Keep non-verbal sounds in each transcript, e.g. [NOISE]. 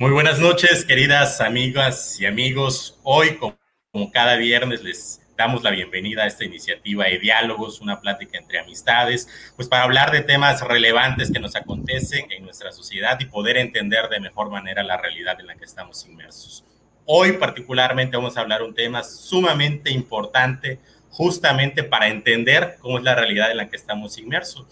Muy buenas noches, queridas amigas y amigos. Hoy, como cada viernes, les damos la bienvenida a esta iniciativa de diálogos, una plática entre amistades, pues para hablar de temas relevantes que nos acontecen en nuestra sociedad y poder entender de mejor manera la realidad en la que estamos inmersos. Hoy particularmente vamos a hablar un tema sumamente importante justamente para entender cómo es la realidad en la que estamos inmersos.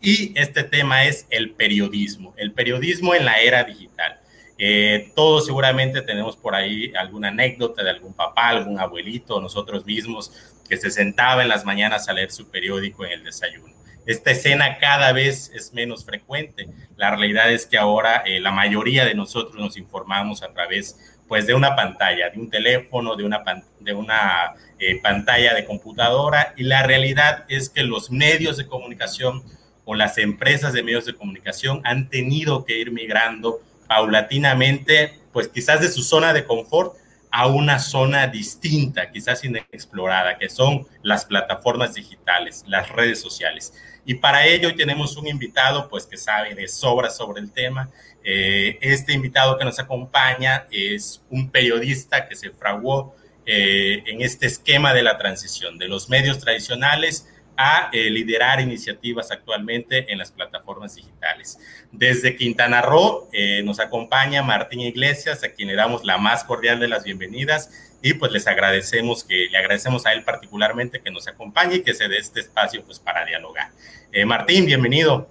Y este tema es el periodismo, el periodismo en la era digital. Eh, todos seguramente tenemos por ahí alguna anécdota de algún papá, algún abuelito, nosotros mismos, que se sentaba en las mañanas a leer su periódico en el desayuno. Esta escena cada vez es menos frecuente. La realidad es que ahora eh, la mayoría de nosotros nos informamos a través pues, de una pantalla, de un teléfono, de una, eh, pantalla de computadora y la realidad es que los medios de comunicación o las empresas de medios de comunicación han tenido que ir migrando paulatinamente, pues quizás de su zona de confort a una zona distinta, quizás inexplorada, que son las plataformas digitales, las redes sociales. Y para ello tenemos un invitado, pues que sabe de sobra sobre el tema. Eh, este invitado que nos acompaña es un periodista que se fraguó eh, en este esquema de la transición de los medios tradicionales a eh, liderar iniciativas actualmente en las plataformas digitales. Desde Quintana Roo eh, nos acompaña Martín Iglesias, a quien le damos la más cordial de las bienvenidas y pues les agradecemos que le agradecemos a él particularmente que nos acompañe y que se dé este espacio pues para dialogar. Eh, Martín, bienvenido.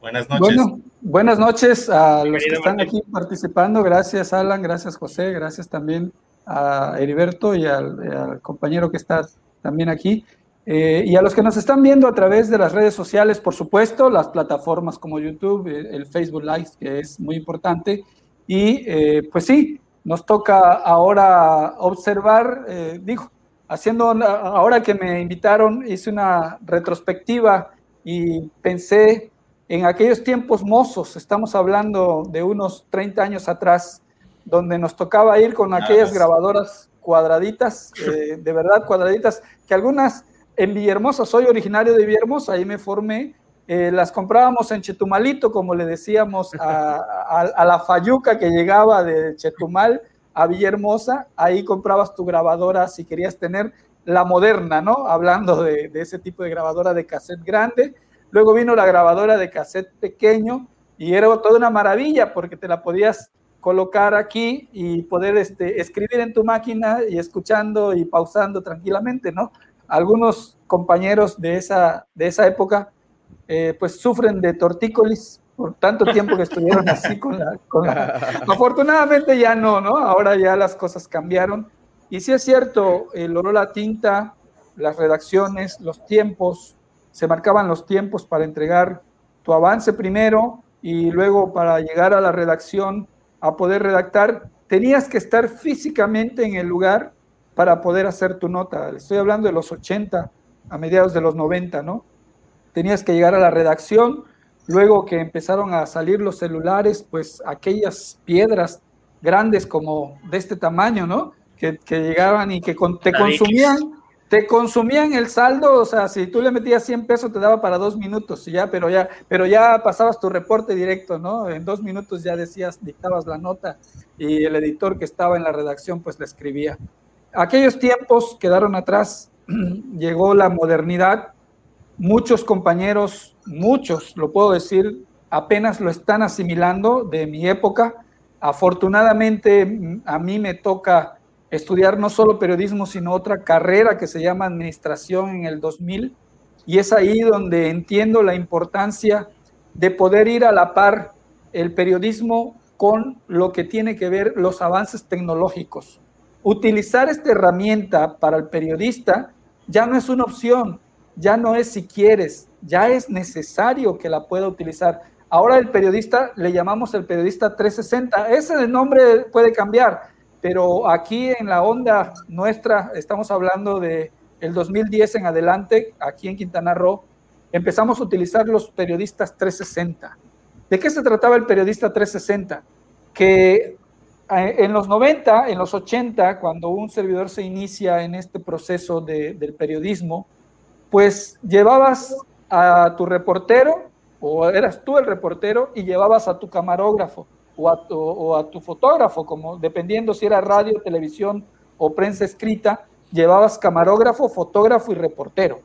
Buenas noches. Bueno, buenas noches a los que están aquí participando. Gracias, Alan. Gracias, José. Gracias también a Heriberto y al compañero que está también aquí. Eh, y a los que nos están viendo a través de las redes sociales, por supuesto, las plataformas como YouTube, eh, el Facebook Live, que es muy importante. Y eh, pues sí, nos toca ahora observar, digo, haciendo, ahora que me invitaron, hice una retrospectiva y pensé en aquellos tiempos mozos, estamos hablando de unos 30 años atrás, donde nos tocaba ir con aquellas grabadoras cuadraditas, de verdad cuadraditas, que algunas en Villahermosa, soy originario de Villahermosa, ahí me formé. Eh, las comprábamos en Chetumalito, como le decíamos a, la Fayuca que llegaba de Chetumal a Villahermosa. Ahí comprabas tu grabadora si querías tener la moderna, ¿no? Hablando de, ese tipo de grabadora de cassette grande. Luego vino la grabadora de cassette pequeño y era toda una maravilla porque te la podías colocar aquí y poder este, escribir en tu máquina y escuchando y pausando tranquilamente, ¿no? Algunos compañeros de esa, de esa época eh, pues sufren de tortícolis por tanto tiempo que estuvieron así con la, [LAUGHS] Afortunadamente ya no, ¿no? Ahora ya las cosas cambiaron. Y sí es cierto, el oro la tinta, las redacciones, los tiempos, se marcaban los tiempos para entregar tu avance primero y luego para llegar a la redacción a poder redactar, tenías que estar físicamente en el lugar para poder hacer tu nota. Estoy hablando de los 80, a mediados de los 90, ¿no? Tenías que llegar a la redacción, luego que empezaron a salir los celulares, pues aquellas piedras grandes como de este tamaño, ¿no? Que, llegaban y que te consumían, te consumían el saldo, o sea, si tú le metías 100 pesos te daba para dos minutos, ya, pero ya, pero ya pasabas tu reporte directo, ¿no? En dos minutos ya decías, dictabas la nota y el editor que estaba en la redacción pues le escribía aquellos tiempos quedaron atrás, [CLEARS THROAT] llegó la modernidad, muchos compañeros, muchos, lo puedo decir, apenas lo están asimilando de mi época. Afortunadamente a mí me toca estudiar no solo periodismo, sino otra carrera que se llama administración en el 2000, y es ahí donde entiendo la importancia de poder ir a la par el periodismo con lo que tiene que ver los avances tecnológicos utilizar esta herramienta para el periodista ya no es una opción, ya no es si quieres, ya es necesario que la pueda utilizar. Ahora el periodista le llamamos el periodista 360, ese nombre puede cambiar, pero aquí en la onda nuestra estamos hablando de el 2010 en adelante, aquí en Quintana Roo, empezamos a utilizar los periodistas 360. ¿De qué se trataba el periodista 360? Que en los 90, en los 80, cuando un servidor se inicia en este proceso del periodismo, pues llevabas a tu reportero, o eras tú el reportero, y llevabas a tu camarógrafo, o a, tu, o a tu fotógrafo, como dependiendo si era radio, televisión o prensa escrita, llevabas camarógrafo, fotógrafo y reportero.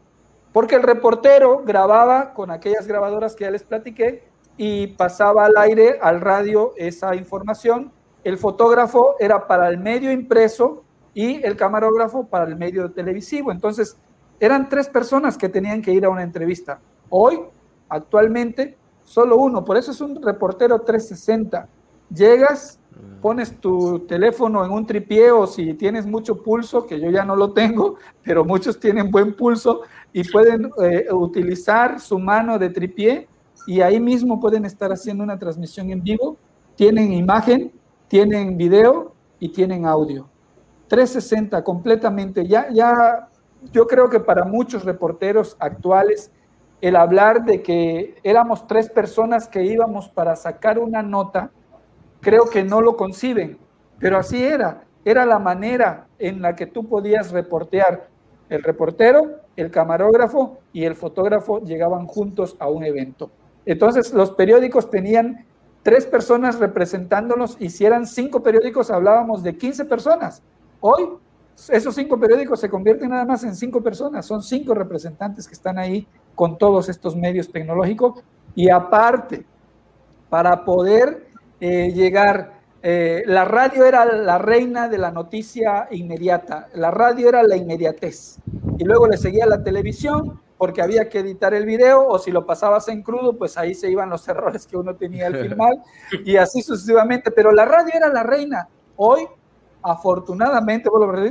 Porque el reportero grababa con aquellas grabadoras que ya les platiqué y pasaba al aire, al radio, esa información. El fotógrafo era para el medio impreso y el camarógrafo para el medio televisivo. Entonces, eran tres personas que tenían que ir a una entrevista. Hoy, actualmente, solo uno. Por eso es un reportero 360. Llegas, mm. pones tu teléfono en un tripié o si tienes mucho pulso, que yo ya no lo tengo, [LAUGHS] pero muchos tienen buen pulso y pueden eh, utilizar su mano de tripié y ahí mismo pueden estar haciendo una transmisión en vivo. Tienen imagen, tienen video y tienen audio. 360 completamente. Ya, ya yo creo que para muchos reporteros actuales, el hablar de que éramos tres personas que íbamos para sacar una nota, creo que no lo conciben, pero así era, era la manera en la que tú podías reportear. El reportero, el camarógrafo y el fotógrafo llegaban juntos a un evento. Entonces los periódicos tenían tres personas representándolos y si eran cinco periódicos hablábamos de 15 personas. Hoy esos cinco periódicos se convierten nada más en cinco personas, son cinco representantes que están ahí con todos estos medios tecnológicos y aparte, para poder eh, llegar, eh, la radio era la reina de la noticia inmediata, la radio era la inmediatez y luego le seguía la televisión porque había que editar el video o si lo pasabas en crudo, pues ahí se iban los [LAUGHS] errores que uno tenía al filmar y así sucesivamente, pero la radio era la reina. Hoy afortunadamente,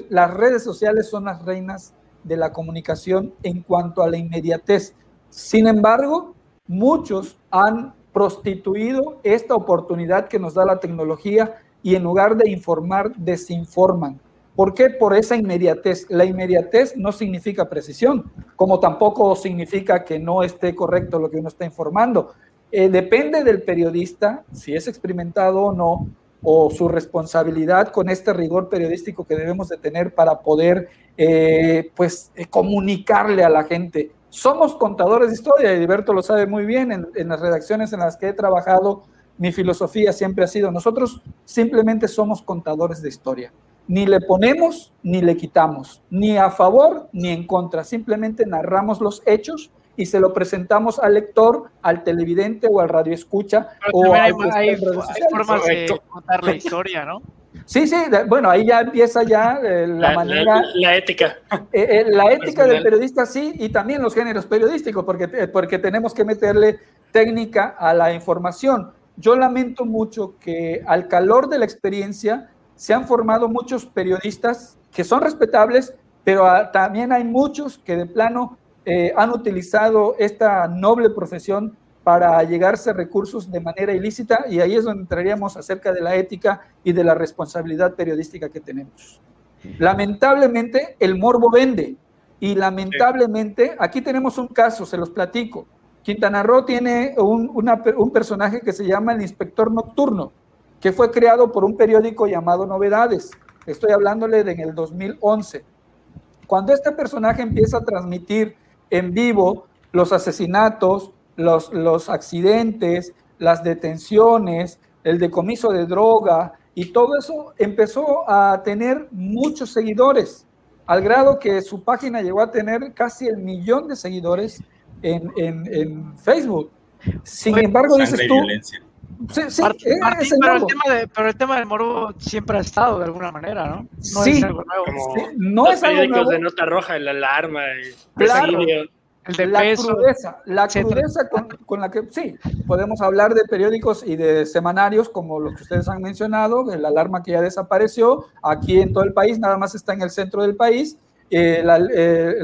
las redes sociales son las reinas de la comunicación en cuanto a la inmediatez. Sin embargo, muchos han prostituido esta oportunidad que nos da la tecnología y en lugar de informar, desinforman. ¿Por qué? Por esa inmediatez. La inmediatez no significa precisión, como tampoco significa que no esté correcto lo que uno está informando. Eh, depende del periodista, si es experimentado o no, o su responsabilidad con este rigor periodístico que debemos de tener para poder eh, pues eh, comunicarle a la gente. Somos contadores de historia, y Heriberto lo sabe muy bien, en, en las redacciones en las que he trabajado, mi filosofía siempre ha sido, nosotros simplemente somos contadores de historia. Ni le ponemos ni le quitamos, ni a favor ni en contra, simplemente narramos los hechos y se lo presentamos al lector, al televidente o al radioescucha. o hay, hay, formas de contar la historia, ¿no? Sí, sí, bueno, ahí ya empieza ya eh, la, manera... La, ética. Eh, eh, la ética del periodista, sí, y también los géneros periodísticos, porque, porque tenemos que meterle técnica a la información. Yo lamento mucho que al calor de la experiencia se han formado muchos periodistas que son respetables, pero también hay muchos que de plano eh, han utilizado esta noble profesión para llegarse a recursos de manera ilícita y ahí es donde entraríamos acerca de la ética y de la responsabilidad periodística que tenemos. Lamentablemente el morbo vende y lamentablemente aquí tenemos un caso, se los platico. Quintana Roo tiene un, un personaje que se llama el inspector nocturno, que fue creado por un periódico llamado Novedades. Estoy hablándole de en el 2011. Cuando este personaje empieza a transmitir en vivo los asesinatos, los, los accidentes, las detenciones, el decomiso de droga y todo eso empezó a tener muchos seguidores, al grado que su página llegó a tener casi el millón de seguidores en, en, Facebook. Sin embargo, dices tú... Sí, sí, pero, el tema de, pero, el tema del moro siempre ha estado de alguna manera, ¿no? No sí, es algo nuevo. no es algo nuevo. de nota roja, la alarma, claro, la crudeza, la crudeza con, la que, sí, podemos hablar de periódicos y de semanarios como los que ustedes han mencionado, el alarma que ya desapareció, aquí en todo el país, nada más está en el centro del país, eh, eh,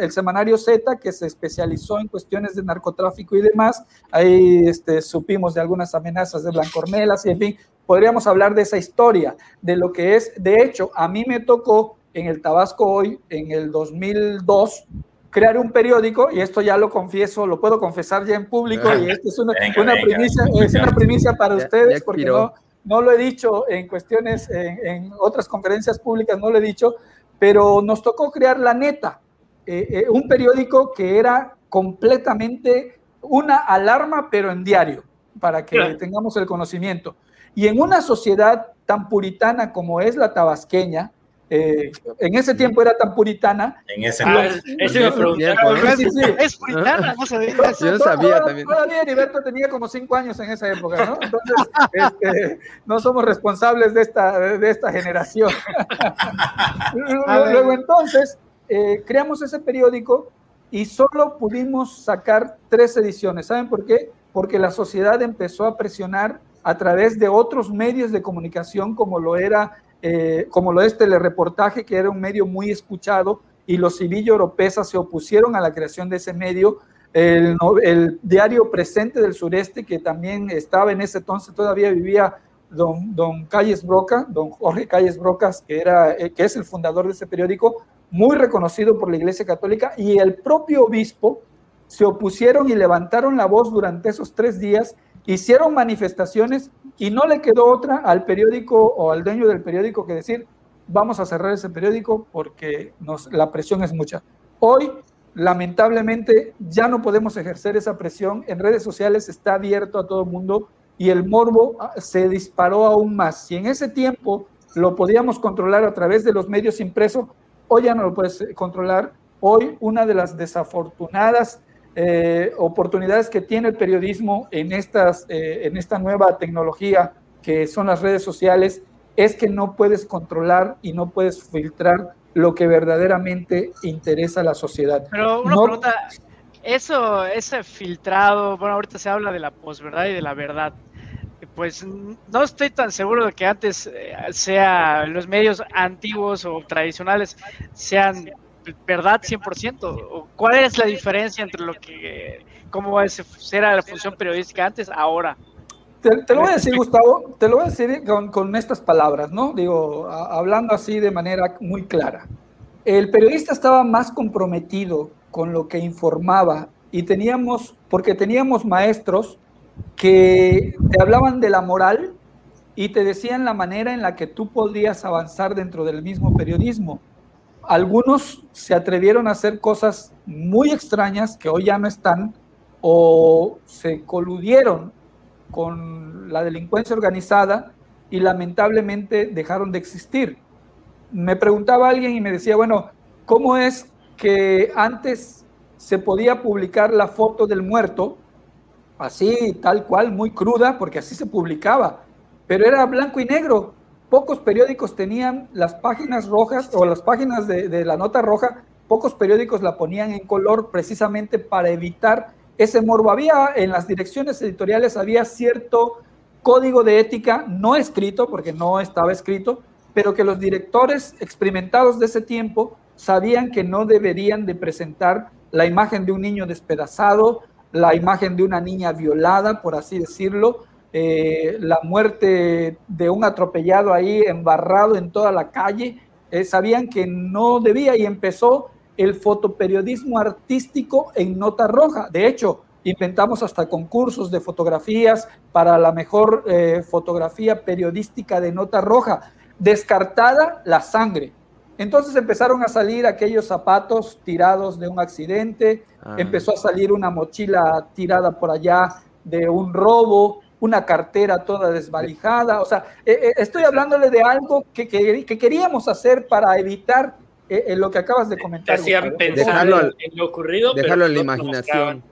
el semanario Z, que se especializó en cuestiones de narcotráfico y demás, ahí este, supimos de algunas amenazas de Blancornelas y en fin, podríamos hablar de esa historia, de lo que es, de hecho, a mí me tocó en el Tabasco hoy, en el 2002, crear un periódico, y esto ya lo confieso, lo puedo confesar ya en público, y [LAUGHS] esto es una, una primicia, es una primicia para ustedes, porque no, no lo he dicho en cuestiones, en, otras conferencias públicas, no lo he dicho, pero nos tocó crear La Neta, eh, eh, un periódico que era completamente una alarma, pero en diario, para que tengamos el conocimiento. Y en una sociedad tan puritana como es la tabasqueña, eh, en ese tiempo era tan puritana. En ese ah, ese me Es puritana, no sabía. Yo no sabía también. Todavía Heriberto tenía como cinco años en esa época, ¿no? Entonces, este, no somos responsables de esta, de esta generación. [LAUGHS] Luego, entonces, eh, creamos ese periódico y solo pudimos sacar tres ediciones. ¿Saben por qué? Porque la sociedad empezó a presionar a través de otros medios de comunicación como lo era eh, como lo es Telereportaje, que era un medio muy escuchado, y los civillos europeos se opusieron a la creación de ese medio. El, diario Presente del Sureste, que también estaba en ese entonces, todavía vivía don, don Calles Broca, don Jorge Calles Brocas, que, era, eh, que es el fundador de ese periódico, muy reconocido por la Iglesia Católica, y el propio obispo se opusieron y levantaron la voz durante esos tres días, hicieron manifestaciones y no le quedó otra al periódico o al dueño del periódico que decir, vamos a cerrar ese periódico porque nos, la presión es mucha. Hoy, lamentablemente, ya no podemos ejercer esa presión. En redes sociales está abierto a todo el mundo y el morbo ah, se disparó aún más. Si en ese tiempo lo podíamos controlar a través de los medios impresos, hoy ya no lo puedes eh, controlar. Hoy una de las desafortunadas eh, oportunidades que tiene el periodismo en, estas, eh, en esta nueva tecnología que son las redes sociales es que no puedes controlar y no puedes filtrar lo que verdaderamente interesa a la sociedad. Pero una pregunta, eso, ese filtrado, bueno, ahorita se habla de la posverdad y de la verdad. Pues no estoy tan seguro de que antes eh, sea los medios antiguos o tradicionales sean verdad 100%? ¿Cuál es la diferencia entre lo que, cómo era la función periodística antes, ahora? Te, lo voy a decir, [LAUGHS] Gustavo, te lo voy a decir con, estas palabras, ¿no? Digo, hablando así de manera muy clara. El periodista estaba más comprometido con lo que informaba y teníamos, porque teníamos maestros que te hablaban de la moral y te decían la manera en la que tú podías avanzar dentro del mismo periodismo. Algunos se atrevieron a hacer cosas muy extrañas que hoy ya no están o se coludieron con la delincuencia organizada y lamentablemente dejaron de existir. Me preguntaba alguien y me decía, bueno, ¿cómo es que antes se podía publicar la foto del muerto, así, tal cual, muy cruda, porque así se publicaba, pero era blanco y negro, pocos periódicos tenían las páginas rojas o las páginas de, la nota roja, pocos periódicos la ponían en color precisamente para evitar ese morbo. Había en las direcciones editoriales, había cierto código de ética no escrito, porque no estaba escrito, pero que los directores experimentados de ese tiempo sabían que no deberían de presentar la imagen de un niño despedazado, la imagen de una niña violada, por así decirlo, eh, la muerte de un atropellado ahí embarrado en toda la calle, eh, sabían que no debía y empezó el fotoperiodismo artístico en nota roja. De hecho, inventamos hasta concursos de fotografías para la mejor eh, fotografía periodística de nota roja. Descartada la sangre. Entonces empezaron a salir aquellos zapatos tirados de un accidente, ah. empezó a salir una mochila tirada por allá de un robo, una cartera toda desvalijada. O sea, eh, eh, estoy hablándole de algo que, queríamos hacer para evitar eh, lo que acabas de comentar. hacían pensar en lo ocurrido. Dejarlo en la imaginación.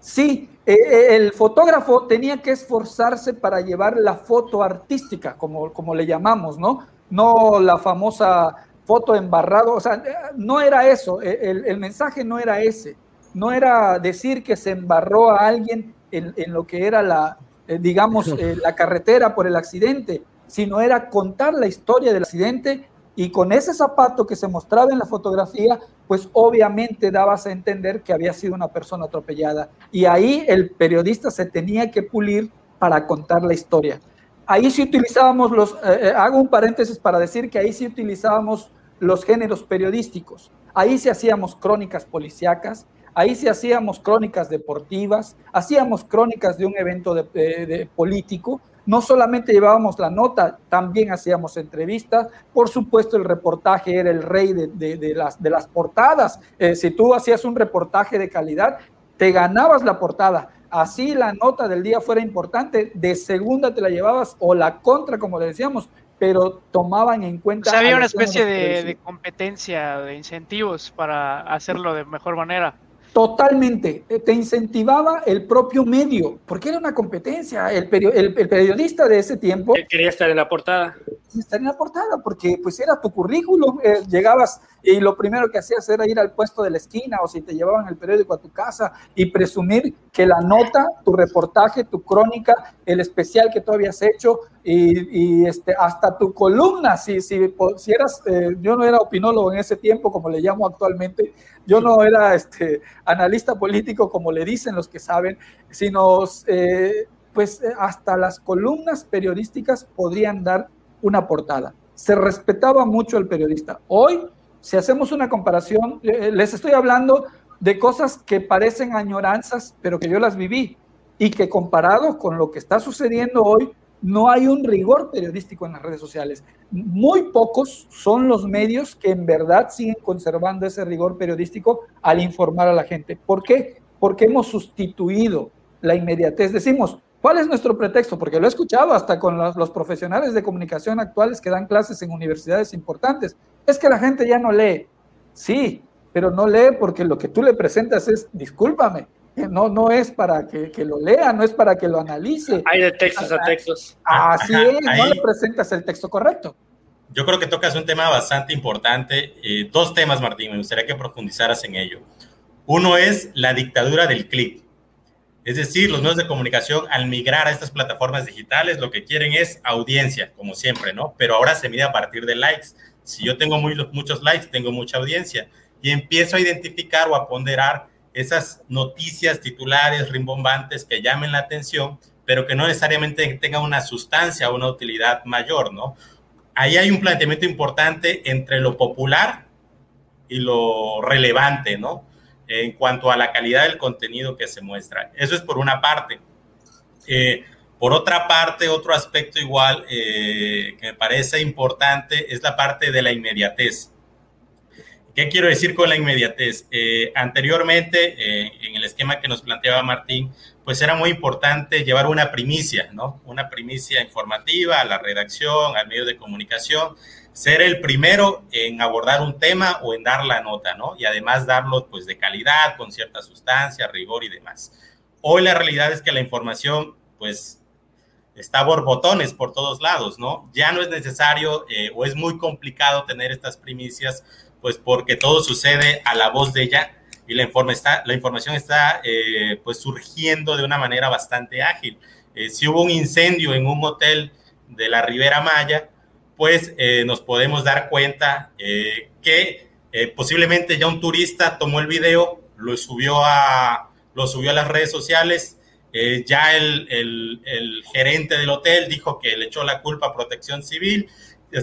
Sí, el fotógrafo tenía que esforzarse para llevar la foto artística, como, como le llamamos, ¿no? No la famosa foto embarrado, o sea, no era eso, el, el mensaje no era ese, no era decir que se embarró a alguien en, en lo que era la, eh, digamos, eh, la carretera por el accidente, sino era contar la historia del accidente y con ese zapato que se mostraba en la fotografía, pues obviamente dabas a entender que había sido una persona atropellada. Y ahí el periodista se tenía que pulir para contar la historia. Ahí sí utilizábamos los, eh, hago un paréntesis para decir que ahí sí utilizábamos los géneros periodísticos. Ahí sí hacíamos crónicas policíacas, Ahí sí hacíamos crónicas deportivas, hacíamos crónicas de un evento de, político, no solamente llevábamos la nota, también hacíamos entrevistas. Por supuesto, el reportaje era el rey de, las, de las portadas. Eh, si tú hacías un reportaje de calidad, te ganabas la portada. así la nota del día fuera importante, de segunda te la llevabas o la contra, como le decíamos, pero tomaban en cuenta... O sea, había una especie de, de, competencia, de incentivos para hacerlo de mejor manera. Totalmente, eh, te incentivaba el propio medio, porque era una competencia. El, el, periodista de ese tiempo... quería estar en la portada. Estar en la portada, porque pues era tu currículum, eh, llegabas y lo primero que hacías era ir al puesto de la esquina o si te llevaban el periódico a tu casa y presumir que la nota, tu reportaje, tu crónica, el especial que tú habías hecho y, este, hasta tu columna, si, si, si eras, eh, yo no era opinólogo en ese tiempo como le llamo actualmente, yo no era este, analista político como le dicen los que saben, sino eh, pues hasta las columnas periodísticas podrían dar una portada. Se respetaba mucho el periodista. Hoy si hacemos una comparación, eh, les estoy hablando de cosas que parecen añoranzas, pero que yo las viví y que comparado con lo que está sucediendo hoy, no hay un rigor periodístico en las redes sociales. Muy pocos son los medios que en verdad siguen conservando ese rigor periodístico al informar a la gente. ¿Por qué? Porque hemos sustituido la inmediatez. Decimos, ¿cuál es nuestro pretexto? Porque lo he escuchado hasta con los profesionales de comunicación actuales que dan clases en universidades importantes es que la gente ya no lee. Sí, pero no lee porque lo que tú le presentas es, discúlpame, no, no es para que, lo lea, no es para que lo analice. Hay de textos a textos. Así es, no le presentas el texto correcto. Yo creo que tocas un tema bastante importante. Eh, dos temas, Martín, me gustaría que profundizaras en ello. Uno es la dictadura del clic. Es decir, los medios de comunicación al migrar a estas plataformas digitales lo que quieren es audiencia, como siempre, ¿no? Pero ahora se mide a partir de likes. Si yo tengo muy, muchos likes, tengo mucha audiencia y empiezo a identificar o a ponderar esas noticias titulares rimbombantes que llamen la atención, pero que no necesariamente tengan una sustancia o una utilidad mayor, ¿no? Ahí hay un planteamiento importante entre lo popular y lo relevante, ¿no? En cuanto a la calidad del contenido que se muestra. Eso es por una parte. Eh, por otra parte, otro aspecto igual eh, que me parece importante es la parte de la inmediatez. ¿Qué quiero decir con la inmediatez? Eh, anteriormente, eh, en el esquema que nos planteaba Martín, pues era muy importante llevar una primicia, ¿no? Una primicia informativa a la redacción, al medio de comunicación, ser el primero en abordar un tema o en dar la nota, ¿no? Y además darlo pues de calidad, con cierta sustancia, rigor y demás. Hoy la realidad es que la información pues está borbotones por todos lados, ¿no? Ya no es necesario eh, o es muy complicado tener estas primicias, pues porque todo sucede a la voz de ella y la, informa está, la información está eh, pues surgiendo de una manera bastante ágil. Eh, si hubo un incendio en un hotel de la Ribera Maya, pues nos podemos dar cuenta que posiblemente ya un turista tomó el video, lo subió a, lo subió a las redes sociales, eh, ya el, el, gerente del hotel dijo que le echó la culpa a protección civil.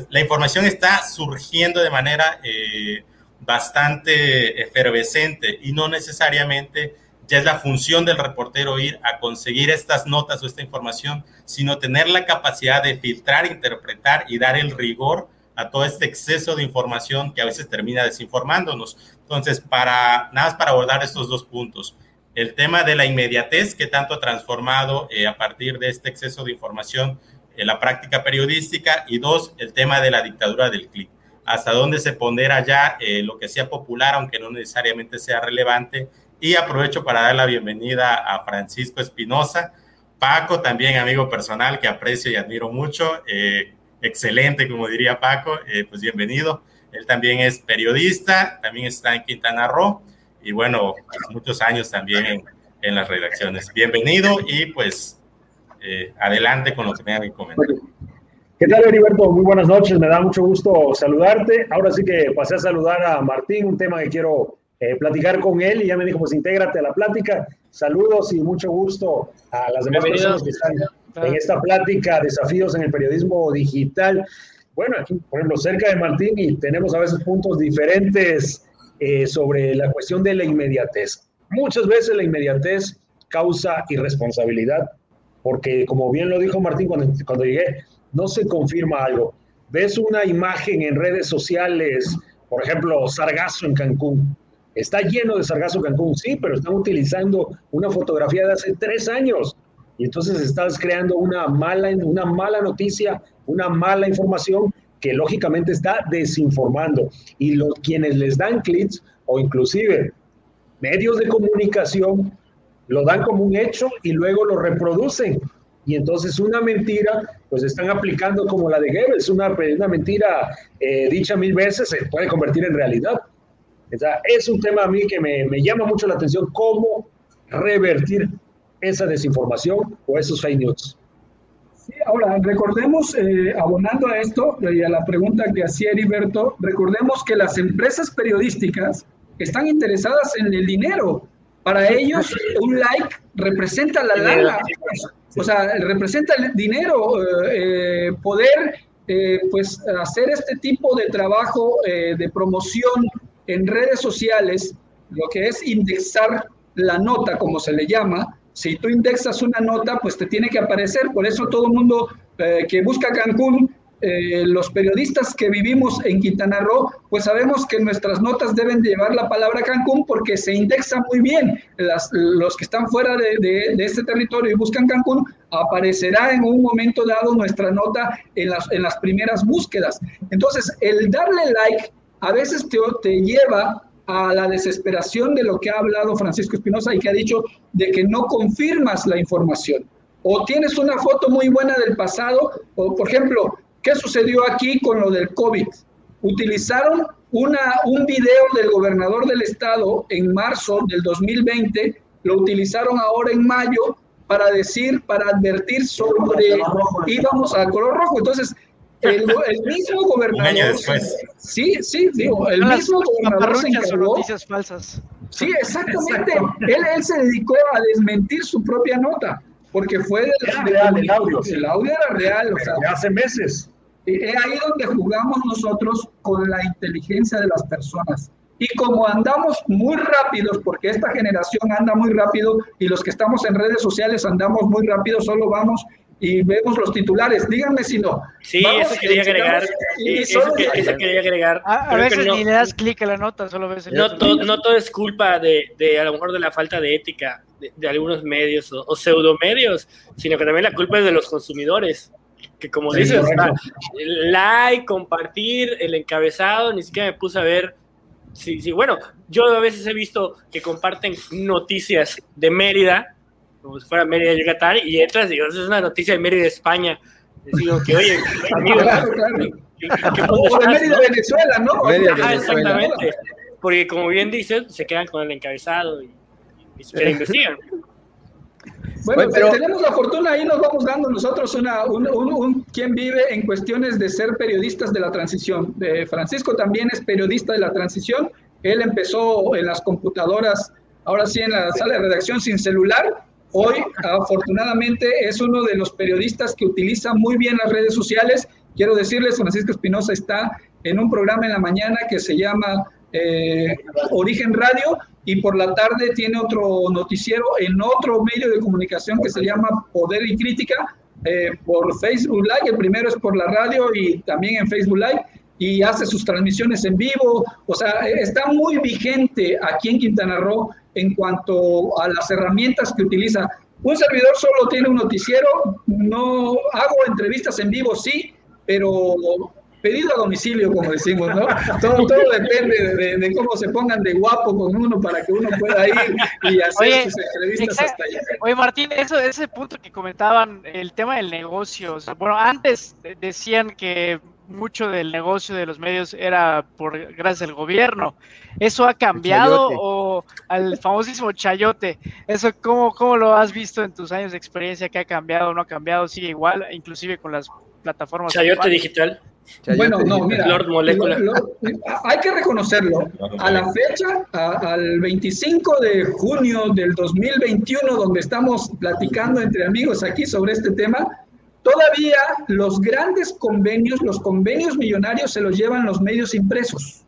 La información está surgiendo de manera eh, bastante efervescente y no necesariamente ya es la función del reportero ir a conseguir estas notas o esta información, sino tener la capacidad de filtrar, interpretar y dar el rigor a todo este exceso de información que a veces termina desinformándonos. Entonces, para nada más para abordar estos dos puntos el tema de la inmediatez que tanto ha transformado eh, a partir de este exceso de información en la práctica periodística y dos, el tema de la dictadura del clic. Hasta dónde se pondera ya eh, lo que sea popular, aunque no necesariamente sea relevante. Y aprovecho para dar la bienvenida a Francisco Espinosa, Paco, también amigo personal que aprecio y admiro mucho. Eh, excelente, como diría Paco, pues bienvenido. Él también es periodista, también está en Quintana Roo y bueno, muchos años también en, las redacciones. Bienvenido y pues eh, adelante con lo que tengan que comentar. ¿Qué tal, Heriberto? Muy buenas noches, me da mucho gusto saludarte. Ahora sí que pasé a saludar a Martín, un tema que quiero eh, platicar con él y ya me dijo, pues intégrate a la plática. Saludos y mucho gusto a las demás personas que están en esta plática, desafíos en el periodismo digital. Bueno, aquí, por ejemplo, cerca de Martín y tenemos a veces puntos diferentes eh, sobre la cuestión de la inmediatez. Muchas veces la inmediatez causa irresponsabilidad, porque como bien lo dijo Martín cuando, cuando llegué, no se confirma algo. Ves una imagen en redes sociales, por ejemplo, Sargazo en Cancún, Está lleno de sargazo Cancún, sí, pero están utilizando una fotografía de hace tres años. Y entonces estás creando una mala, una mala noticia, una mala información que lógicamente está desinformando. Y los, quienes les dan clics o inclusive medios de comunicación lo dan como un hecho y luego lo reproducen. Y entonces una mentira, pues están aplicando como la de Goebbels, una, una mentira eh, dicha mil veces se puede convertir en realidad. Es un tema a mí que me llama mucho la atención, cómo revertir esa desinformación o esos fake news. Ahora, recordemos, eh, abonando a esto y a la pregunta que hacía Heriberto, recordemos que las empresas periodísticas están interesadas en el dinero. Para ellos, un like representa la lana, o sea, representa el dinero, eh, poder eh, pues hacer este tipo de trabajo de promoción en redes sociales, lo que es indexar la nota, como se le llama, si tú indexas una nota, pues te tiene que aparecer. Por eso todo el mundo eh, que busca Cancún, eh, los periodistas que vivimos en Quintana Roo, pues sabemos que nuestras notas deben llevar la palabra Cancún porque se indexa muy bien. los que están fuera de, este territorio y buscan Cancún, aparecerá en un momento dado nuestra nota en las, en las primeras búsquedas. Entonces, el darle like a veces te, te lleva a la desesperación de lo que ha hablado Francisco Espinosa y que ha dicho de que no confirmas la información. O tienes una foto muy buena del pasado, o por ejemplo, ¿qué sucedió aquí con lo del COVID? Utilizaron una, un video del gobernador del estado en marzo del 2020, lo utilizaron ahora en mayo para decir, para advertir sobre íbamos a color rojo. Entonces, el, mismo gobernador. Sí, sí, digo, el mismo gobernador se encargó. noticias falsas. Sí, [LAUGHS] exactamente. él, él se dedicó a desmentir su propia nota, porque fue de, real, el audio. El audio era real, o sea, hace meses. Es ahí donde jugamos nosotros con la inteligencia de las personas. Y como andamos muy rápidos, porque esta generación anda muy rápido y los que estamos en redes sociales andamos muy rápido, solo vamos y vemos los titulares. Díganme si no. Sí, eso quería agregar. eso, quería agregar. A, veces ni le das clic a la nota, solo ves el no, no todo es culpa de, de, a lo mejor de la falta de ética de, algunos medios o, pseudomedios, sino que también la culpa es de los consumidores. Que como dices, like, compartir, el encabezado, ni siquiera me puse a ver Sí, sí, bueno, yo a veces he visto que comparten noticias de Mérida como si fuera Mérida de Yucatán, y entras y digo, es una noticia de Mérida de España. digo que, oye, amigo, claro, claro. o de Mérida de Venezuela, ¿no? Exactamente. Porque como bien dices, se quedan con el encabezado y, y se investigan. Bueno, pero, tenemos la fortuna, ahí nos vamos dando nosotros una, un, un, un, quien vive en cuestiones de ser periodistas de la transición. De Francisco también es periodista de la transición. Él empezó en las computadoras, ahora sí en la sala de redacción sin celular, Hoy, afortunadamente, es uno de los periodistas que utiliza muy bien las redes sociales. Quiero decirles, Francisco Espinosa está en un programa en la mañana que se llama eh, Origen Radio y por la tarde tiene otro noticiero en otro medio de comunicación que se llama Poder y Crítica eh, por Facebook Live. El primero es por la radio y también en Facebook Live y hace sus transmisiones en vivo. O sea, está muy vigente aquí en Quintana Roo en cuanto a las herramientas que utiliza. Un servidor solo tiene un noticiero, no hago entrevistas en vivo, sí, pero pedido a domicilio, como decimos, ¿no? Todo, todo depende de, cómo se pongan de guapo con uno para que uno pueda ir y hacer sus entrevistas hasta allá. Oye, Martín, eso, ese punto que comentaban, el tema del negocio, bueno, antes decían que mucho del negocio de los medios era por gracias al gobierno. ¿Eso ha cambiado o al famosísimo chayote? ¿Eso cómo, cómo lo has visto en tus años de experiencia? ¿Que ha cambiado o no ha cambiado? ¿Sigue igual? Inclusive con las plataformas. Chayote digital. bueno, no, mira, hay que reconocerlo. A la fecha, al 25 de junio del 2021, donde estamos platicando entre amigos aquí sobre este tema, Todavía los grandes convenios, los convenios millonarios se los llevan los medios impresos.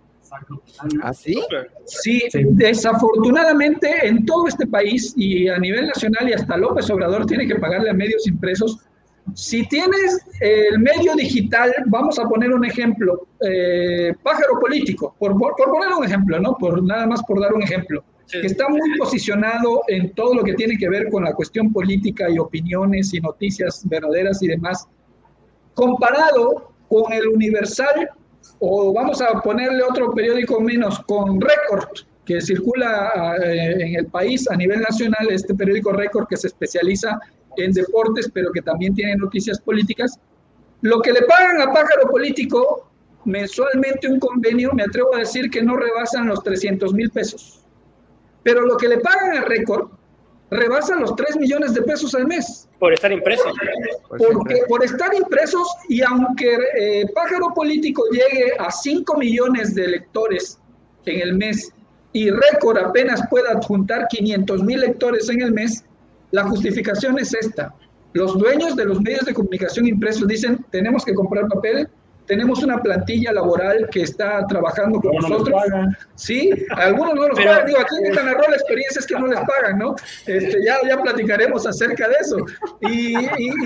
¿Ah, sí? Sí, desafortunadamente en todo este país y a nivel nacional y hasta López Obrador tiene que pagarle a medios impresos, si tienes el medio digital, vamos a poner un ejemplo, eh, pájaro político, por, por, poner un ejemplo, ¿no? Por, nada más por dar un ejemplo, que está muy posicionado en todo lo que tiene que ver con la cuestión política y opiniones y noticias verdaderas y demás, comparado con el Universal, o vamos a ponerle otro periódico menos, con Record, que circula eh, en el país a nivel nacional, este periódico Record que se especializa en deportes, pero que también tiene noticias políticas. Lo que le pagan a Pájaro Político mensualmente un convenio, me atrevo a decir que no rebasan los 300 mil pesos. Pero lo que le pagan a Record rebasa los 3 millones de pesos al mes. Por estar impresos. Porque, por estar impresos y aunque eh, Pájaro Político llegue a 5 millones de lectores en el mes y Récord apenas pueda juntar 500 mil lectores en el mes, la justificación es esta. Los dueños de los medios de comunicación impresos dicen, tenemos que comprar papel, tenemos una plantilla laboral que está trabajando con nosotros. Sí, algunos no los pagan. Digo, aquí en Quintana la experiencia es que no les pagan, ¿no? Este, ya, ya platicaremos acerca de eso. Y,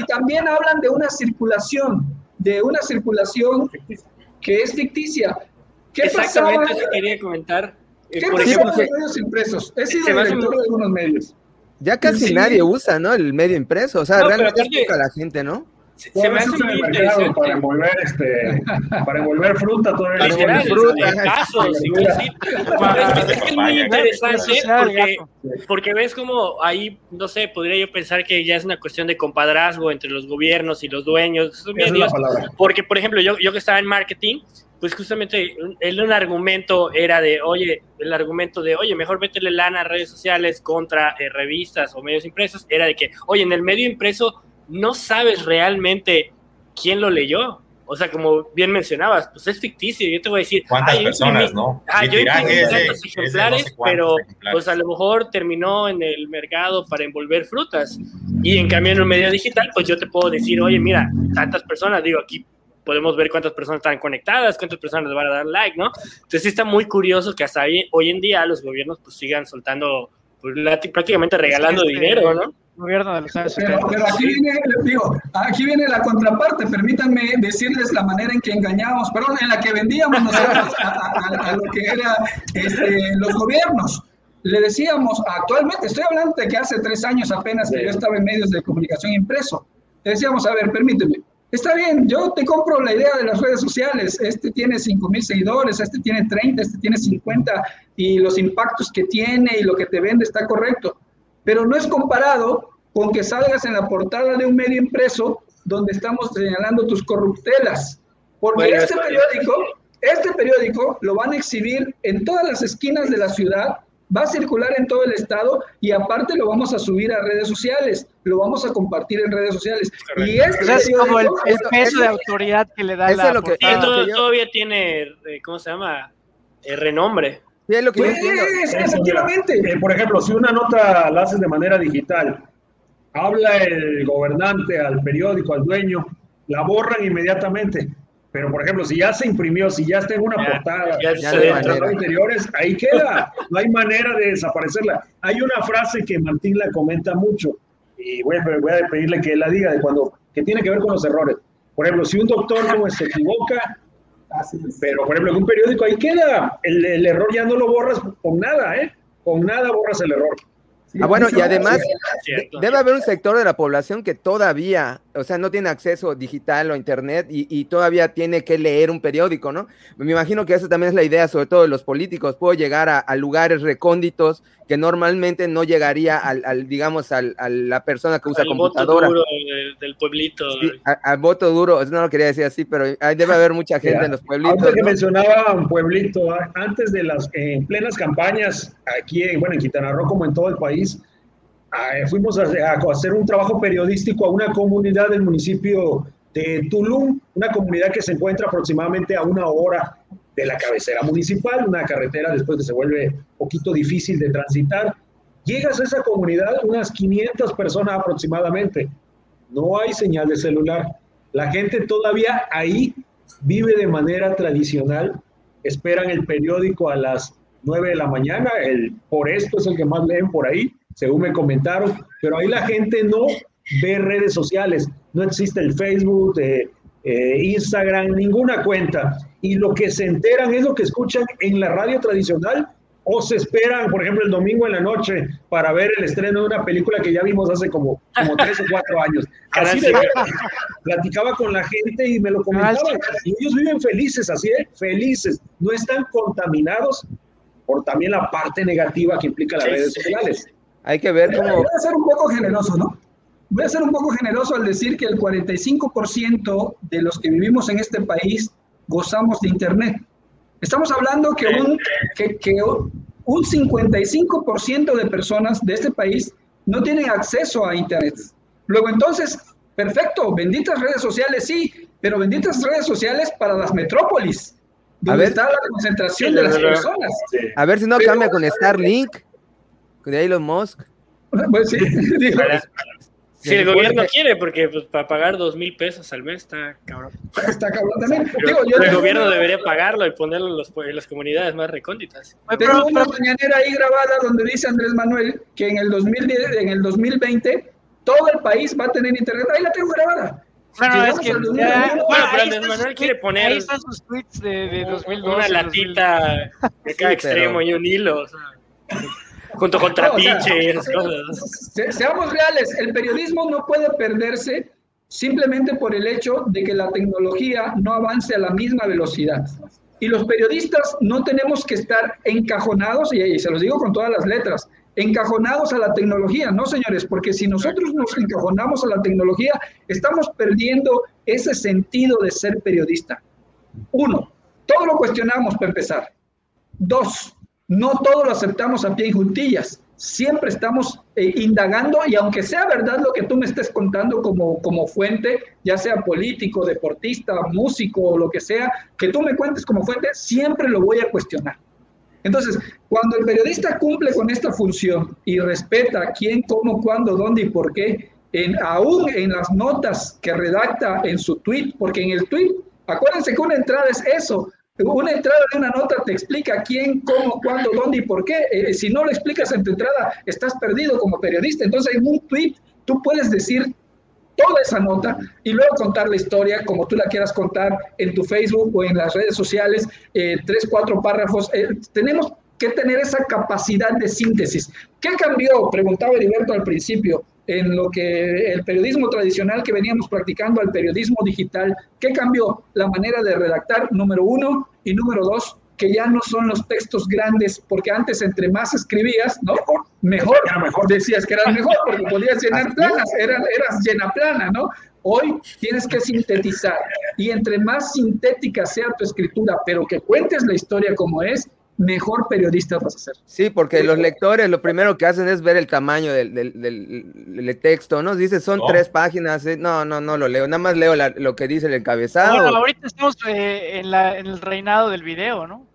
también hablan de una circulación, de una circulación que es ficticia. ¿Qué Exactamente, pasaba? quería comentar. ¿Qué eh, por ejemplo, con los medios impresos? He sido director de algunos medios. Ya casi nadie usa, ¿no? El medio impreso. O sea, realmente es poca la gente, ¿no? Se, me hace muy interesante. Para envolver, este, para envolver fruta todavía. Para envolver fruta. Casos, es muy interesante porque, porque ves como ahí, no sé, podría yo pensar que ya es una cuestión de compadrazgo entre los gobiernos y los dueños medios. Porque, por ejemplo, yo, yo que estaba en marketing, pues justamente el, un argumento era de, oye, el argumento de, oye, mejor métele lana a redes sociales contra eh, revistas o medios impresos, era de que, oye, en el medio impreso no sabes realmente quién lo leyó. O sea, como bien mencionabas, pues es ficticio. Yo te voy a decir, ¿cuántas personas, no? Ah, yo tantos ejemplares, pero pues a lo mejor terminó en el mercado para envolver frutas. Y en cambio en un medio digital, pues yo te puedo decir, oye, mira, tantas personas, digo, aquí podemos ver cuántas personas están conectadas, cuántas personas les van a dar like, ¿no? Entonces está muy curioso que hasta hoy, en día los gobiernos pues sigan soltando, pues, prácticamente regalando dinero, ¿no? Gobierno de los pero, pero aquí viene, digo, aquí viene la contraparte, permítanme decirles la manera en que engañamos, perdón, en la que vendíamos nosotros a, lo que eran este, los gobiernos. Le decíamos, actualmente, estoy hablando de que hace tres años apenas que yo estaba en medios de comunicación impreso, le decíamos, a ver, permíteme, Está bien, yo te compro la idea de las redes sociales. Este tiene 5 mil seguidores, este tiene 30, este tiene 50 y los impactos que tiene y lo que te vende está correcto. Pero no es comparado con que salgas en la portada de un medio impreso donde estamos señalando tus corruptelas. Porque este periódico, este periódico lo van a exhibir en todas las esquinas de la ciudad va a circular en todo el estado y aparte lo vamos a subir a redes sociales, lo vamos a compartir en redes sociales. Y este es como el, peso de autoridad que le da la lo que, todavía tiene, eh, ¿cómo se llama? El renombre. Sí, es lo que pues, efectivamente. Eh, por ejemplo, si una nota la haces de manera digital, habla el gobernante al periódico, al dueño, la borran inmediatamente pero, por ejemplo, si ya se imprimió, si ya está en una portada, ya, ya interiores, ahí queda. No hay manera de desaparecerla. Hay una frase que Martín la comenta mucho, y voy a, voy a pedirle que la diga, de cuando, que tiene que ver con los errores. Por ejemplo, si un doctor como se equivoca, pero por ejemplo en un periódico ahí queda, el, el error ya no lo borras con nada, ¿eh? Con nada borras el error. Ah, bueno, y además debe haber un sector de la población que todavía, o sea, no tiene acceso digital o internet y, todavía tiene que leer un periódico, ¿no? Me imagino que esa también es la idea, sobre todo de los políticos. Puedo llegar a, lugares recónditos que normalmente no llegaría al, digamos, al, a la persona que usa computadora. Voto duro del, pueblito. al, voto duro, no lo quería decir así, pero debe haber mucha gente en los pueblitos. Antes que mencionaba un pueblito, antes de las, en plenas campañas, aquí, bueno, en Quintana Roo como en todo el país, fuimos a, hacer un trabajo periodístico a una comunidad del municipio de Tulum, una comunidad que se encuentra aproximadamente a una hora de la cabecera municipal, una carretera después que se vuelve poquito difícil de transitar. Llegas a esa comunidad, unas 500 personas aproximadamente. No hay señal de celular. La gente todavía ahí vive de manera tradicional, esperan el periódico a las 9 de la mañana, el, por esto es el que más leen por ahí, según me comentaron, pero ahí la gente no ver redes sociales. No existe el Facebook, eh, eh, Instagram, ninguna cuenta. Y lo que se enteran es lo que escuchan en la radio tradicional o se esperan, por ejemplo, el domingo en la noche para ver el estreno de una película que ya vimos hace como, como tres o cuatro años. [LAUGHS] Así de, platicaba con la gente y me lo comentaba. Y ellos viven felices, así es, felices. No están contaminados por también la parte negativa que implica las redes sociales. Hay que ver cómo... Voy a ser un poco generoso, ¿no? Voy a ser un poco generoso al decir que el 45% de los que vivimos en este país gozamos de Internet. Estamos hablando que un, que, que un 55% de personas de este país no tienen acceso a Internet. Luego entonces, perfecto, benditas redes sociales, sí, pero benditas redes sociales para las metrópolis, donde está la concentración de las personas. A ver si no cambia con Starlink, con Elon Musk. [LAUGHS] Pues sí, [LAUGHS] Si el gobierno quiere, porque pues, para pagar dos mil pesos al mes está cabrón. Está cabrón también. el gobierno debería pagarlo y ponerlo en, los, las comunidades más recónditas. Tengo una mañanera ahí grabada donde dice Andrés Manuel que en el, 2010, en el 2020 todo el país va a tener internet. Ahí la tengo grabada. Bueno, es que bueno, pero Andrés Manuel quiere poner ahí están sus tweets de, de 2012, una latita de cada extremo y un hilo. O sea [LAUGHS] junto con [LAUGHS] Trapiche Seamos reales, el periodismo no puede perderse simplemente por el hecho de que la tecnología no avance a la misma velocidad. Y los periodistas no tenemos que estar encajonados, y, se los digo con todas las letras, encajonados a la tecnología, no señores, porque si nosotros nos encajonamos a la tecnología, estamos perdiendo ese sentido de ser periodista. Uno, todo lo cuestionamos para empezar. Dos, no todo lo aceptamos a pie y juntillas. Siempre estamos eh, indagando y aunque sea verdad lo que tú me estés contando como, como fuente, ya sea político, deportista, músico o lo que sea, que tú me cuentes como fuente, siempre lo voy a cuestionar. Entonces, cuando el periodista cumple con esta función y respeta quién, cómo, cuándo, dónde y por qué, en, aún en las notas que redacta en su tweet, porque en el tweet, acuérdense que una entrada es eso, una entrada de una nota te explica quién, cómo, cuándo, dónde y por qué. Eh, si no lo explicas en tu entrada, estás perdido como periodista. Entonces, en un tweet tú puedes decir toda esa nota y luego contar la historia como tú la quieras contar en tu Facebook o en las redes sociales, eh, tres, cuatro párrafos. Eh, tenemos que tener esa capacidad de síntesis. ¿Qué cambió? Preguntaba Heriberto al principio en lo que el periodismo tradicional que veníamos practicando al periodismo digital, ¿qué cambió? La manera de redactar, número uno, y número dos, que ya no son los textos grandes, porque antes entre más escribías, ¿no? Mejor, mejor decías que eras mejor, porque podías llenar planas, eras, eras llena plana, ¿no? Hoy tienes que sintetizar, y entre más sintética sea tu escritura, pero que cuentes la historia como es, mejor periodista vas a ser. Sí, porque los lectores lo primero que hacen es ver el tamaño del, del, texto, ¿no? Dice, son tres páginas, eh, no, no, no lo leo, nada más leo lo que dice el encabezado. Bueno, ahorita estamos eh, en, la, en el reinado del video, ¿no?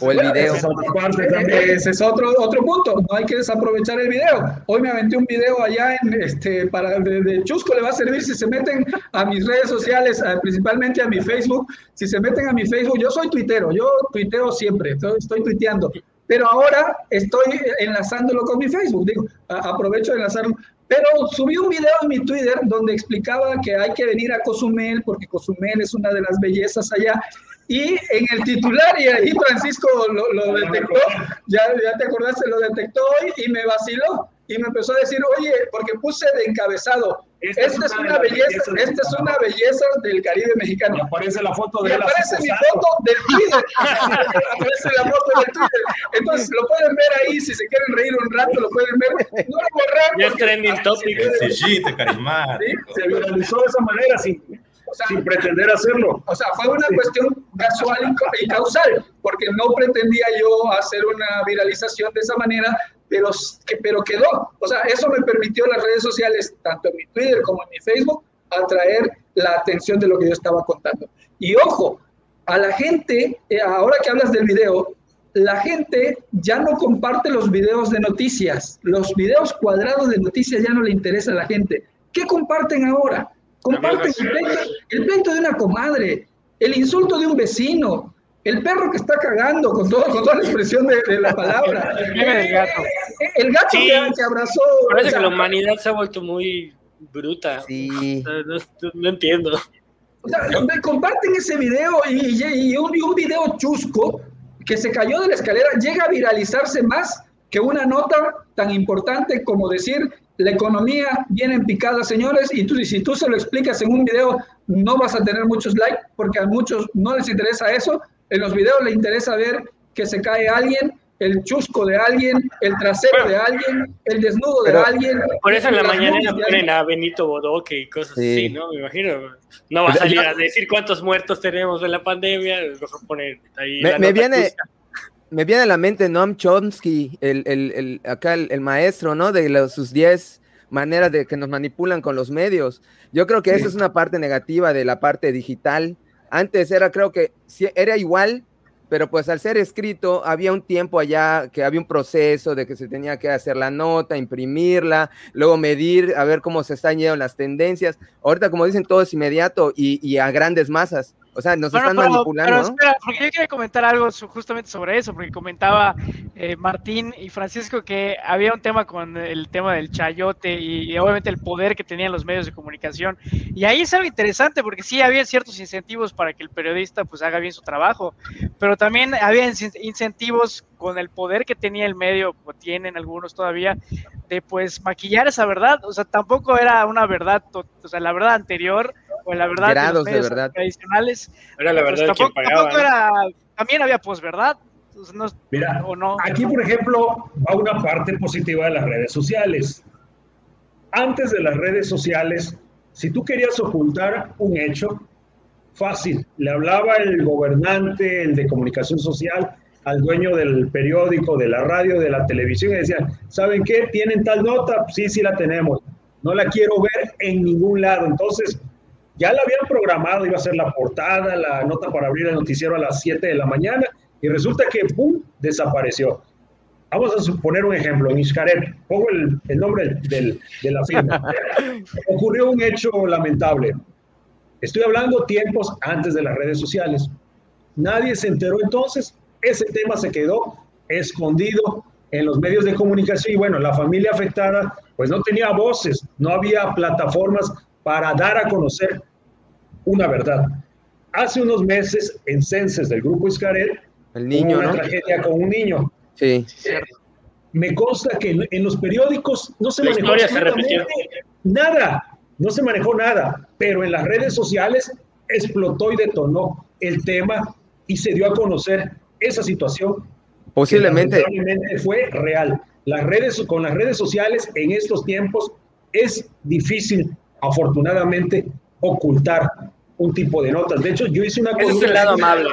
O el video. Ese es otro, otro punto, no hay que desaprovechar el video. Hoy me aventé un video allá en este para de, Chusco le va a servir si se meten a mis redes sociales, principalmente a mi Facebook, si se meten a mi Facebook, yo soy tuitero, yo tuiteo siempre, estoy, estoy tuiteando, pero ahora estoy enlazándolo con mi Facebook, digo, aprovecho de enlazarlo. Pero subí un video en mi Twitter donde explicaba que hay que venir a Cozumel porque Cozumel es una de las bellezas allá y en el titular, y ahí Francisco lo, detectó, ya, ya te acordaste, lo detectó hoy y me vaciló. Y me empezó a decir, oye, porque puse de encabezado, esta, es, una belleza, esta es una belleza del Caribe mexicano. Y aparece la foto de y aparece mi foto del Twitter. [LAUGHS] aparece la foto del Twitter. Entonces lo pueden ver ahí, si se quieren reír un rato, lo pueden ver. No lo borrar. Ya es trending topic. Sí, carismático. Se viralizó de esa manera, sin, sin pretender hacerlo. O sea, fue una cuestión casual y causal, porque no pretendía yo hacer una viralización de esa manera, pero, pero quedó. O sea, eso me permitió las redes sociales, tanto en mi Twitter como en mi Facebook, atraer la atención de lo que yo estaba contando. Y ojo, a la gente, eh, ahora que hablas del video, la gente ya no comparte los videos de noticias. Los videos cuadrados de noticias ya no le interesa a la gente. ¿Qué comparten ahora? Comparten el pleito, de una comadre, el insulto de un vecino, el perro que está cagando con, todo, con toda la expresión de, la palabra. [LAUGHS] el gato. El gato que, abrazó. Parece que la humanidad se ha vuelto muy bruta. Sí. No, entiendo. O sea, comparten ese video y, un, un video chusco que se cayó de la escalera llega a viralizarse más que una nota tan importante como decir la economía viene en picada, señores, y tú, si tú se lo explicas en un video, no vas a tener muchos likes, porque a muchos no les interesa eso. En los videos les interesa ver que se cae alguien, el chusco de alguien, el trasero de alguien, el desnudo de alguien. Por eso en la mañana ponen a Benito Bodoque y cosas así, ¿no? Me imagino. No va a salir a decir cuántos muertos tenemos en la pandemia, poner ahí. Me, viene. Me viene a la mente Noam Chomsky, el, el, el acá el, maestro, ¿no? De los, sus 10 maneras de que nos manipulan con los medios. Yo creo que esa es una parte negativa de la parte digital. Antes era, creo que era igual, pero pues al ser escrito había un tiempo allá que había un proceso de que se tenía que hacer la nota, imprimirla, luego medir, a ver cómo se están yendo las tendencias. Ahorita, como dicen, todo es inmediato y a grandes masas. O sea, nos están manipulando. Pero espera, porque yo quería comentar algo justamente sobre eso, porque comentaba eh, Martín y Francisco que había un tema con el tema del chayote y, obviamente el poder que tenían los medios de comunicación. Y ahí es algo interesante, porque sí había ciertos incentivos para que el periodista pues haga bien su trabajo, pero también había incentivos con el poder que tenía el medio, o tienen algunos todavía, de pues maquillar esa verdad. O sea, tampoco era una verdad, o sea, la verdad anterior o la verdad Grados de, verdad. tradicionales. Era la pues, verdad tampoco, tampoco era, también había posverdad. No, Mira, o no. aquí por ejemplo va una parte positiva de las redes sociales. Antes de las redes sociales, si tú querías ocultar un hecho, fácil, le hablaba el gobernante, el de comunicación social, al dueño del periódico, de la radio, de la televisión y decían, ¿saben qué? ¿Tienen tal nota? Sí, sí la tenemos. No la quiero ver en ningún lado. Entonces, ya la habían programado, iba a ser la portada, la nota para abrir el noticiero a las 7 de la mañana y resulta que ¡pum! desapareció. Vamos a suponer un ejemplo, en Iscaret, pongo el, nombre del, de la firma. [LAUGHS] Ocurrió un hecho lamentable. Estoy hablando tiempos antes de las redes sociales. Nadie se enteró entonces, ese tema se quedó escondido en los medios de comunicación y bueno, la familia afectada pues no tenía voces, no había plataformas para dar a conocer una verdad. Hace unos meses, en Censes del Grupo Iscaret, el niño, una tragedia con un niño. Sí. Me consta que en, los periódicos no se manejó nada, no se manejó nada, pero en las redes sociales explotó y detonó el tema y se dio a conocer esa situación. Posiblemente. fue real. Las redes, con las redes sociales en estos tiempos es difícil afortunadamente ocultar un tipo de notas. De hecho, yo hice una cosa. lado amable.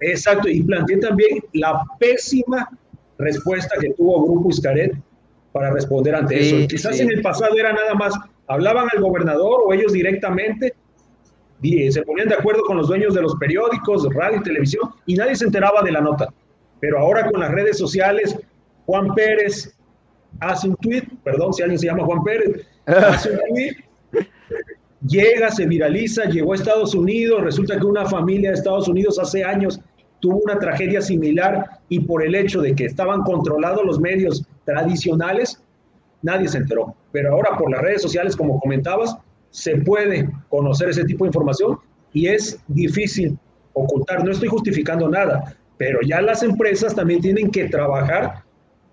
Exacto, y planteé también la pésima respuesta que tuvo Grupo Iscaret para responder ante eso. Quizás en el pasado era nada más, hablaban al gobernador o ellos directamente, y se ponían de acuerdo con los dueños de los periódicos, radio y televisión, y nadie se enteraba de la nota. Pero ahora con las redes sociales, Juan Pérez hace un tweet, perdón si alguien se llama Juan Pérez, [LAUGHS] hace un tweet llega, se viraliza, llegó a Estados Unidos, resulta que una familia de Estados Unidos hace años tuvo una tragedia similar y por el hecho de que estaban controlados los medios tradicionales, nadie se enteró. Pero ahora por las redes sociales, como comentabas, se puede conocer ese tipo de información y es difícil ocultar. No estoy justificando nada, pero ya las empresas también tienen que trabajar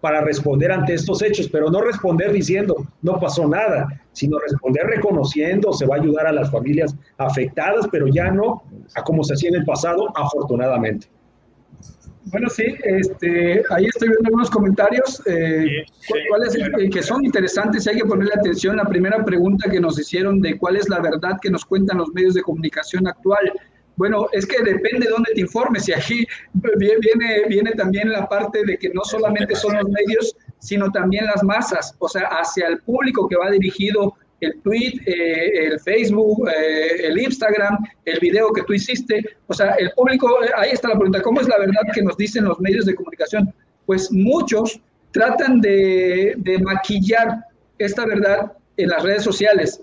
para responder ante estos hechos, pero no responder diciendo no pasó nada, sino responder reconociendo, se va a ayudar a las familias afectadas, pero ya no a como se hacía en el pasado, afortunadamente. Bueno, sí, este, ahí estoy viendo algunos comentarios eh, ¿cuáles, que son interesantes y hay que ponerle atención. La primera pregunta que nos hicieron de cuál es la verdad que nos cuentan los medios de comunicación actual. Bueno, es que depende de dónde te informes y aquí viene, viene también la parte de que no solamente son los medios, sino también las masas, o sea, hacia el público que va dirigido el tweet, eh, el Facebook, eh, el Instagram, el video que tú hiciste. O sea, el público, eh, ahí está la pregunta, ¿cómo es la verdad que nos dicen los medios de comunicación? Pues muchos tratan de, de maquillar esta verdad en las redes sociales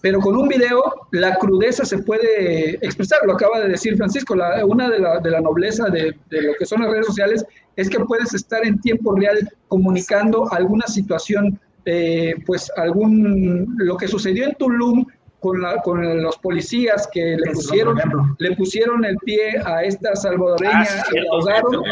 pero con un video la crudeza se puede expresar, lo acaba de decir Francisco, la, una de la, de la nobleza de, de, lo que son las redes sociales es que puedes estar en tiempo real comunicando alguna situación eh, pues algún, lo que sucedió en Tulum con, la, con los policías que le pusieron, le pusieron el pie a esta salvadoreña ah, y ahogaron.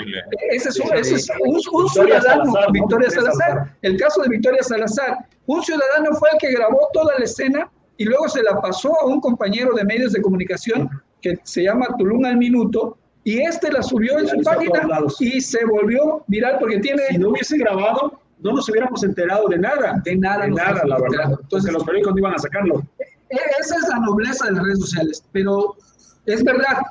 Ese es, un, ese es un, ciudadano, Victoria Salazar. El caso de Victoria Salazar. Un ciudadano fue el que grabó toda la escena y luego se la pasó a un compañero de medios de comunicación que se llama Tulum al Minuto y este la subió en su página y se volvió viral porque tiene... Si no hubiese grabado, no nos hubiéramos enterado de nada. De nada. De nada, la verdad. Entonces los periódicos no iban a sacarlo. E, esa es la nobleza de las redes sociales, pero es verdad,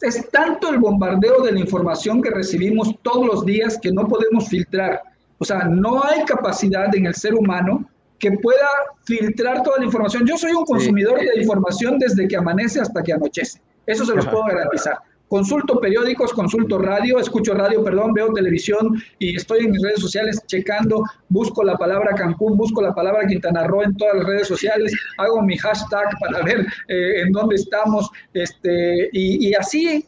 es tanto el bombardeo de la información que recibimos todos los días que no podemos filtrar. O sea, no hay capacidad en el ser humano que pueda filtrar toda la información. Yo soy un consumidor de información desde que amanece hasta que anochece. Eso se los puedo garantizar. Consulto periódicos, consulto radio, escucho radio, perdón, veo televisión y estoy en mis redes sociales checando, busco la palabra Cancún, busco la palabra Quintana Roo en todas las redes sociales, hago mi hashtag para [LAUGHS] ver eh, en dónde estamos, este, y, y así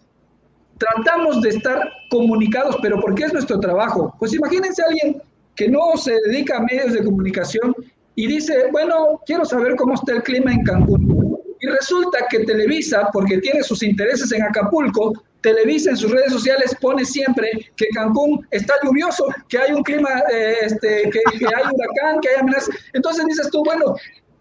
tratamos de estar comunicados, pero ¿por qué es nuestro trabajo? Pues imagínense a alguien que no se dedica a medios de comunicación y dice, bueno, quiero saber cómo está el clima en Cancún. Y resulta que Televisa, porque tiene sus intereses en Acapulco, Televisa en sus redes sociales pone siempre que Cancún está lluvioso, que hay un clima, eh, este, que, hay huracán, que hay amenazas. Entonces dices tú, bueno,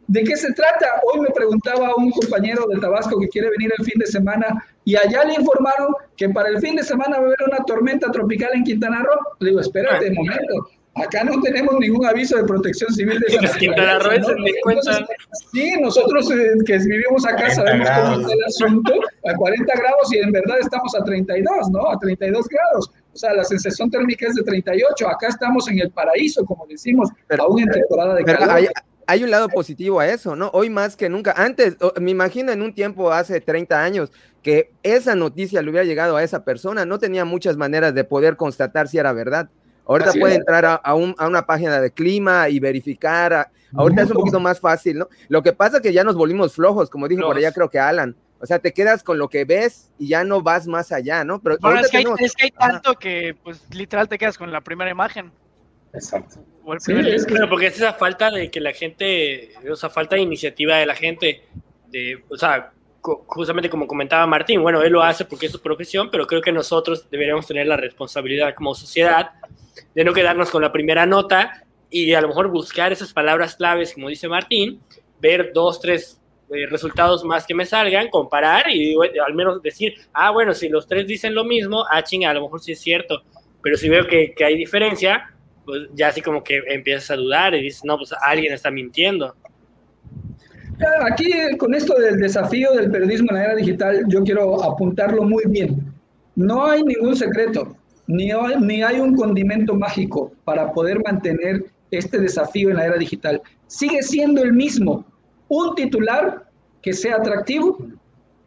¿de qué se trata? Hoy me preguntaba un compañero de Tabasco que quiere venir el fin de semana y allá le informaron que para el fin de semana va a haber una tormenta tropical en Quintana Roo. Le digo, espérate un momento Acá no tenemos ningún aviso de protección civil de esa Sí, nosotros eh, que vivimos acá sabemos cómo está el asunto, a 40 grados y en verdad estamos a 32, ¿no? A 32 grados. O sea, la sensación térmica es de 38. Acá estamos en el paraíso, como decimos, aún en temporada de calor. Hay, hay, un lado positivo a eso, ¿no? Hoy más que nunca. Antes, me imagino en un tiempo, hace 30 años, que esa noticia le hubiera llegado a esa persona. No tenía muchas maneras de poder constatar si era verdad. Ahorita puede entrar a, una página de clima y verificar. ahorita es un poquito más fácil, ¿no? Lo que pasa es que ya nos volvimos flojos, como dijo por allá, creo que Alan. O sea, te quedas con lo que ves y ya no vas más allá, ¿no? Pero es, que hay, tanto que, pues, literal te quedas con la primera imagen. Exacto. Sí, es porque es esa falta de que la gente, o sea, falta de iniciativa de la gente, de, o sea, justamente como comentaba Martín, bueno, él lo hace porque es su profesión, pero creo que nosotros deberíamos tener la responsabilidad como sociedad de no quedarnos con la primera nota y a lo mejor buscar esas palabras claves, como dice Martín, ver dos, tres eh, resultados más que me salgan, comparar y al menos decir, ah, bueno, si los tres dicen lo mismo, ah, chinga, a lo mejor sí es cierto, pero si veo que, que hay diferencia, pues ya así como que empiezas a dudar y dices, no, pues alguien está mintiendo. Aquí con esto del desafío del periodismo en la era digital, yo quiero apuntarlo muy bien. No hay ningún secreto ni hay, un condimento mágico para poder mantener este desafío en la era digital. Sigue siendo el mismo. Un titular que sea atractivo,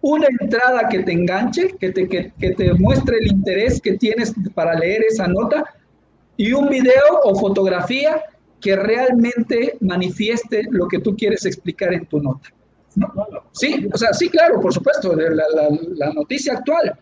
una entrada que te enganche, que te, que, te muestre el interés que tienes para leer esa nota y un video o fotografía que realmente manifieste lo que tú quieres explicar en tu nota. Sí, o sea, sí, claro, por supuesto, la, la noticia actual,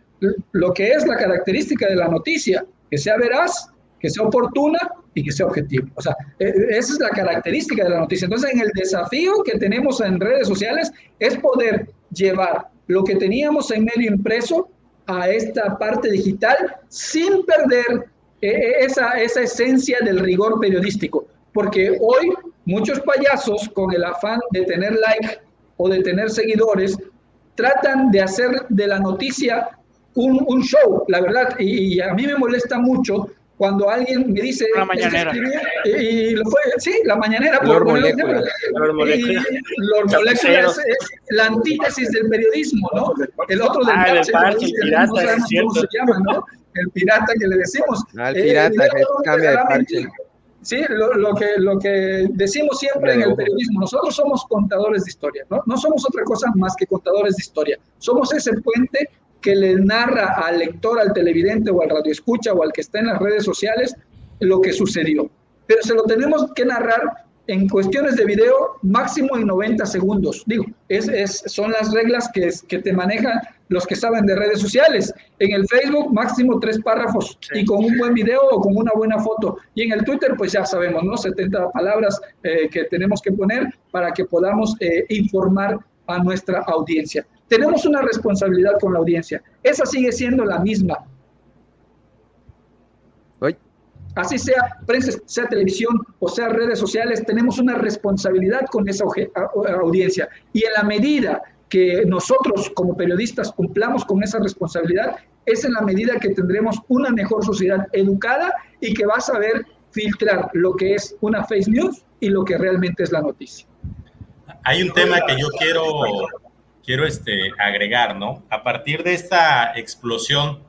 lo que es la característica de la noticia, que sea veraz, que sea oportuna y que sea objetivo. O sea, e, e, esa es la característica de la noticia. Entonces, en el desafío que tenemos en redes sociales es poder llevar lo que teníamos en medio impreso a esta parte digital sin perder e, esa, esa esencia del rigor periodístico. Porque hoy muchos payasos con el afán de tener like o de tener seguidores tratan de hacer de la noticia un, un show, la verdad, y, a mí me molesta mucho cuando alguien me dice la mañanera y, lo fue sí la mañanera por molécula. es, la antítesis del periodismo no el otro del ah, el parche, el pirata, no sabemos cómo se llama no el pirata que le decimos. Ah, el pirata eh, que cambia de parche Sí, lo, lo, que, lo que decimos siempre en el periodismo, nosotros somos contadores de historia, ¿no? no somos otra cosa más que contadores de historia. Somos ese puente que le narra al lector, al televidente o al radioescucha o al que está en las redes sociales lo que sucedió. Pero se lo tenemos que narrar en cuestiones de video, máximo en 90 segundos. Digo, es, es, son las reglas que, que te manejan los que saben de redes sociales. En el Facebook, máximo tres párrafos y con un buen video o con una buena foto. Y en el Twitter, pues ya sabemos, ¿no? 70 palabras eh, que tenemos que poner para que podamos eh, informar a nuestra audiencia. Tenemos una responsabilidad con la audiencia. Esa sigue siendo la misma. Así sea prensa, sea televisión o sea redes sociales, tenemos una responsabilidad con esa audiencia. Y en la medida que nosotros como periodistas cumplamos con esa responsabilidad, es en la medida que tendremos una mejor sociedad educada y que va a saber filtrar lo que es una face news y lo que realmente es la noticia. Hay un tema que yo quiero, quiero este, agregar, ¿no? A partir de esta explosión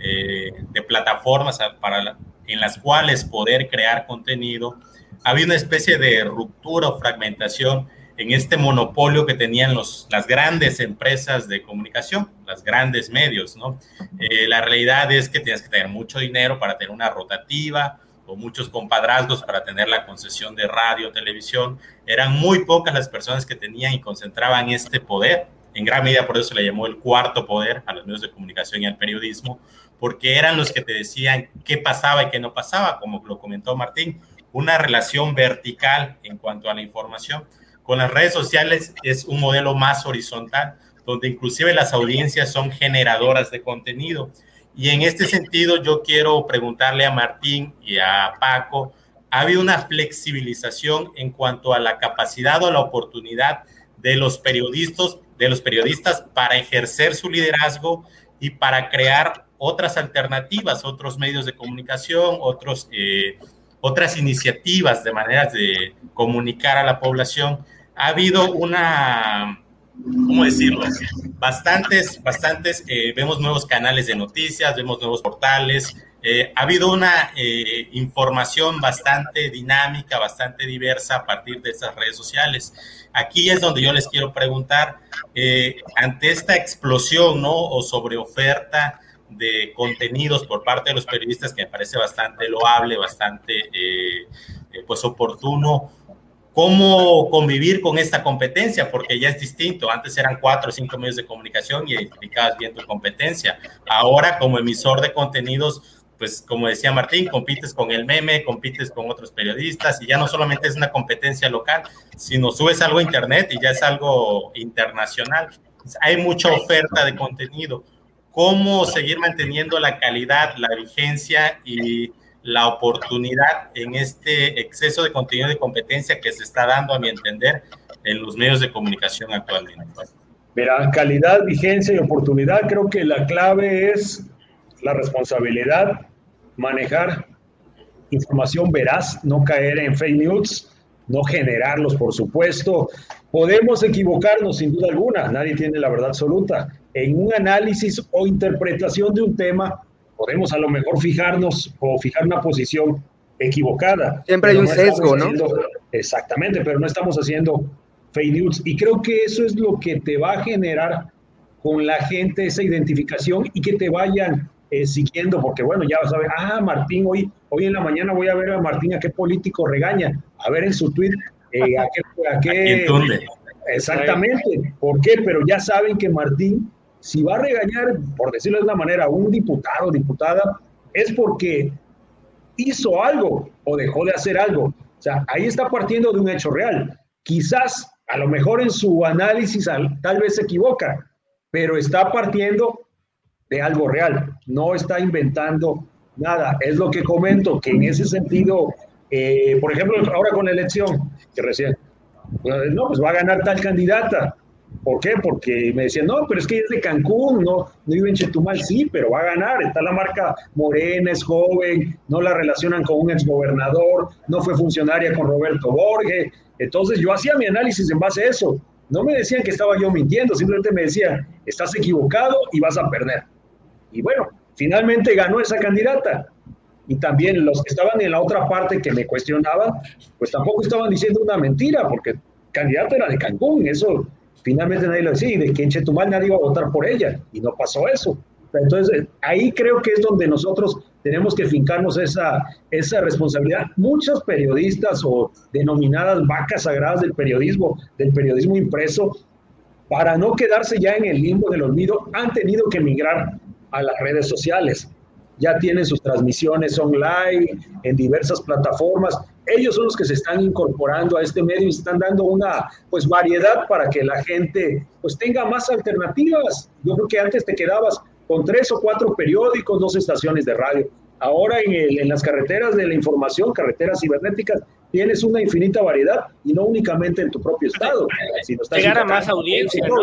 eh, de plataformas para la, en las cuales poder crear contenido, había una especie de ruptura o fragmentación en este monopolio que tenían los, las grandes empresas de comunicación, las grandes medios, ¿no? Eh, la realidad es que tienes que tener mucho dinero para tener una rotativa o muchos compadrazgos para tener la concesión de radio, televisión. Eran muy pocas las personas que tenían y concentraban este poder. En gran medida por eso se le llamó el cuarto poder a los medios de comunicación y al periodismo, porque eran los que te decían qué pasaba y qué no pasaba, como lo comentó Martín, una relación vertical en cuanto a la información. Con las redes sociales es un modelo más horizontal, donde inclusive las audiencias son generadoras de contenido. Y en este sentido yo quiero preguntarle a Martín y a Paco, ¿ha habido una flexibilización en cuanto a la capacidad o la oportunidad de los periodistas, de los periodistas para ejercer su liderazgo y para crear otras alternativas, otros medios de comunicación, otros, eh, otras iniciativas de maneras de comunicar a la población. Ha habido una, ¿cómo decirlo? Bastantes, bastantes, eh, vemos nuevos canales de noticias, vemos nuevos portales, eh, ha habido una información bastante dinámica, bastante diversa a partir de estas redes sociales. Aquí es donde yo les quiero preguntar, ante esta explosión ¿no? o sobreoferta de contenidos por parte de los periodistas que me parece bastante loable, bastante eh, eh, pues oportuno. ¿Cómo convivir con esta competencia? Porque ya es distinto. Antes eran cuatro o cinco medios de comunicación y identificabas bien tu competencia. Ahora, como emisor de contenidos, pues como decía Martín, compites con el meme, compites con otros periodistas y ya no solamente es una competencia local, sino subes algo a internet y ya es algo internacional. Hay mucha oferta de contenido cómo seguir manteniendo la calidad, la vigencia y la oportunidad en este exceso de contenido de competencia que se está dando, a mi entender, en los medios de comunicación actualmente. Mira, calidad, vigencia y oportunidad, creo que la clave es la responsabilidad, manejar información veraz, no caer en fake news, no generarlos, por supuesto. Podemos equivocarnos sin duda alguna, nadie tiene la verdad absoluta, en un análisis o interpretación de un tema, podemos a lo mejor fijarnos o fijar una posición equivocada. Siempre hay un sesgo, ¿no? Exactamente, pero no estamos haciendo fake news. Y creo que eso es lo que te va a generar con la gente esa identificación y que te vayan eh, siguiendo, porque bueno, ya a ver, ah, Martín, hoy, hoy en la mañana voy a ver a Martín a qué político regaña, a ver en su tweet eh, a qué... A qué exactamente, ¿por qué? Pero ya saben que Martín si va a regañar, por decirlo de una manera, a un diputado o diputada, es porque hizo algo o dejó de hacer algo. O sea, ahí está partiendo de un hecho real. Quizás, a lo mejor en su análisis tal vez se equivoca, pero está partiendo de algo real, no está inventando nada. Es lo que comento, que en ese sentido, eh, por ejemplo, ahora con la elección, que recién, no, pues va a ganar tal candidata, ¿Por qué? Porque me decían, no, pero es que es de Cancún, no, no vive en Chetumal, sí, pero va a ganar, está la marca Morena, es joven, no la relacionan con un exgobernador, no fue funcionaria con Roberto Borges. Entonces yo hacía mi análisis en base a eso. No me decían que estaba yo mintiendo, simplemente me decían, estás equivocado y vas a perder. Y bueno, finalmente ganó esa candidata. Y también los que estaban en la otra parte que me cuestionaban, pues tampoco estaban diciendo una mentira, porque candidato era de Cancún, eso Finalmente nadie lo decía, y de que en Chetumal nadie iba a votar por ella, y no pasó eso. Entonces, ahí creo que es donde nosotros tenemos que fincarnos esa, esa responsabilidad. Muchos periodistas o denominadas vacas sagradas del periodismo, del periodismo impreso, para no quedarse ya en el limbo del olvido, han tenido que migrar a las redes sociales. Ya tienen sus transmisiones online en diversas plataformas. Ellos son los que se están incorporando a este medio y están dando una pues variedad para que la gente pues tenga más alternativas. Yo creo que antes te quedabas con tres o cuatro periódicos, dos estaciones de radio. Ahora en, las carreteras de la información, carreteras cibernéticas, tienes una infinita variedad y no únicamente en tu propio estado. Sino Llegar a más audiencia. ¿no?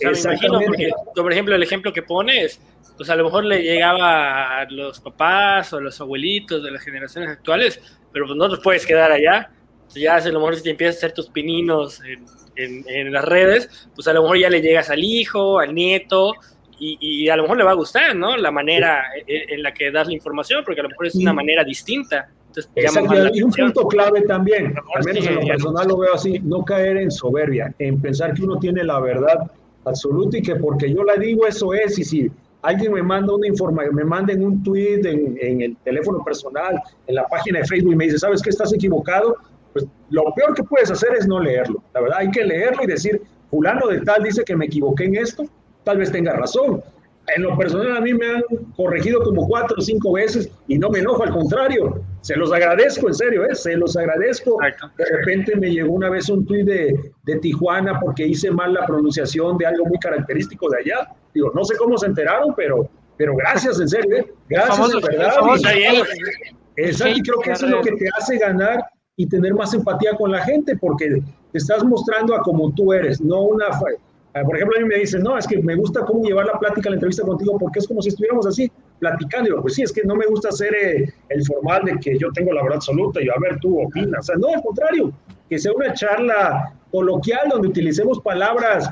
Exactamente. por ejemplo, el ejemplo que pones, pues a lo mejor le llegaba a los papás o a los abuelitos de las generaciones actuales, pero pues no te puedes quedar allá. Ya a lo mejor si te empiezas a hacer tus pininos en, en las redes, pues a lo mejor ya le llegas al hijo, al nieto, y, a lo mejor le va a gustar, ¿no? La manera en, la que das la información, porque a lo mejor es una manera distinta. Entonces, y un punto clave también, al menos en lo personal lo veo así, no caer en soberbia, en pensar que uno tiene la verdad absoluta y que porque yo la digo eso es, y si alguien me manda una información, me manda en un tweet, en, el teléfono personal, en la página de Facebook y me dice, ¿sabes que estás equivocado? Pues lo peor que puedes hacer es no leerlo. La verdad, hay que leerlo y decir, fulano de tal dice que me equivoqué en esto, tal vez tenga razón. En lo personal a mí me han corregido como cuatro o cinco veces y no me enojo, al contrario, se los agradezco, en serio, ¿eh? se los agradezco. De repente me llegó una vez un tuit de, de, Tijuana porque hice mal la pronunciación de algo muy característico de allá. Digo, no sé cómo se enteraron, pero, pero gracias, en serio, ¿eh? gracias, de verdad. Exacto, y creo que eso es lo que te hace ganar y tener más empatía con la gente, porque te estás mostrando a como tú eres, no una por ejemplo, a mí me dicen, no, es que me gusta cómo llevar la plática, la entrevista contigo, porque es como si estuviéramos así, platicando. Y digo, pues sí, es que no me gusta hacer eh, el formal de que yo tengo la verdad absoluta y a ver, tú opinas. O sea, no, al contrario, que sea una charla coloquial donde utilicemos palabras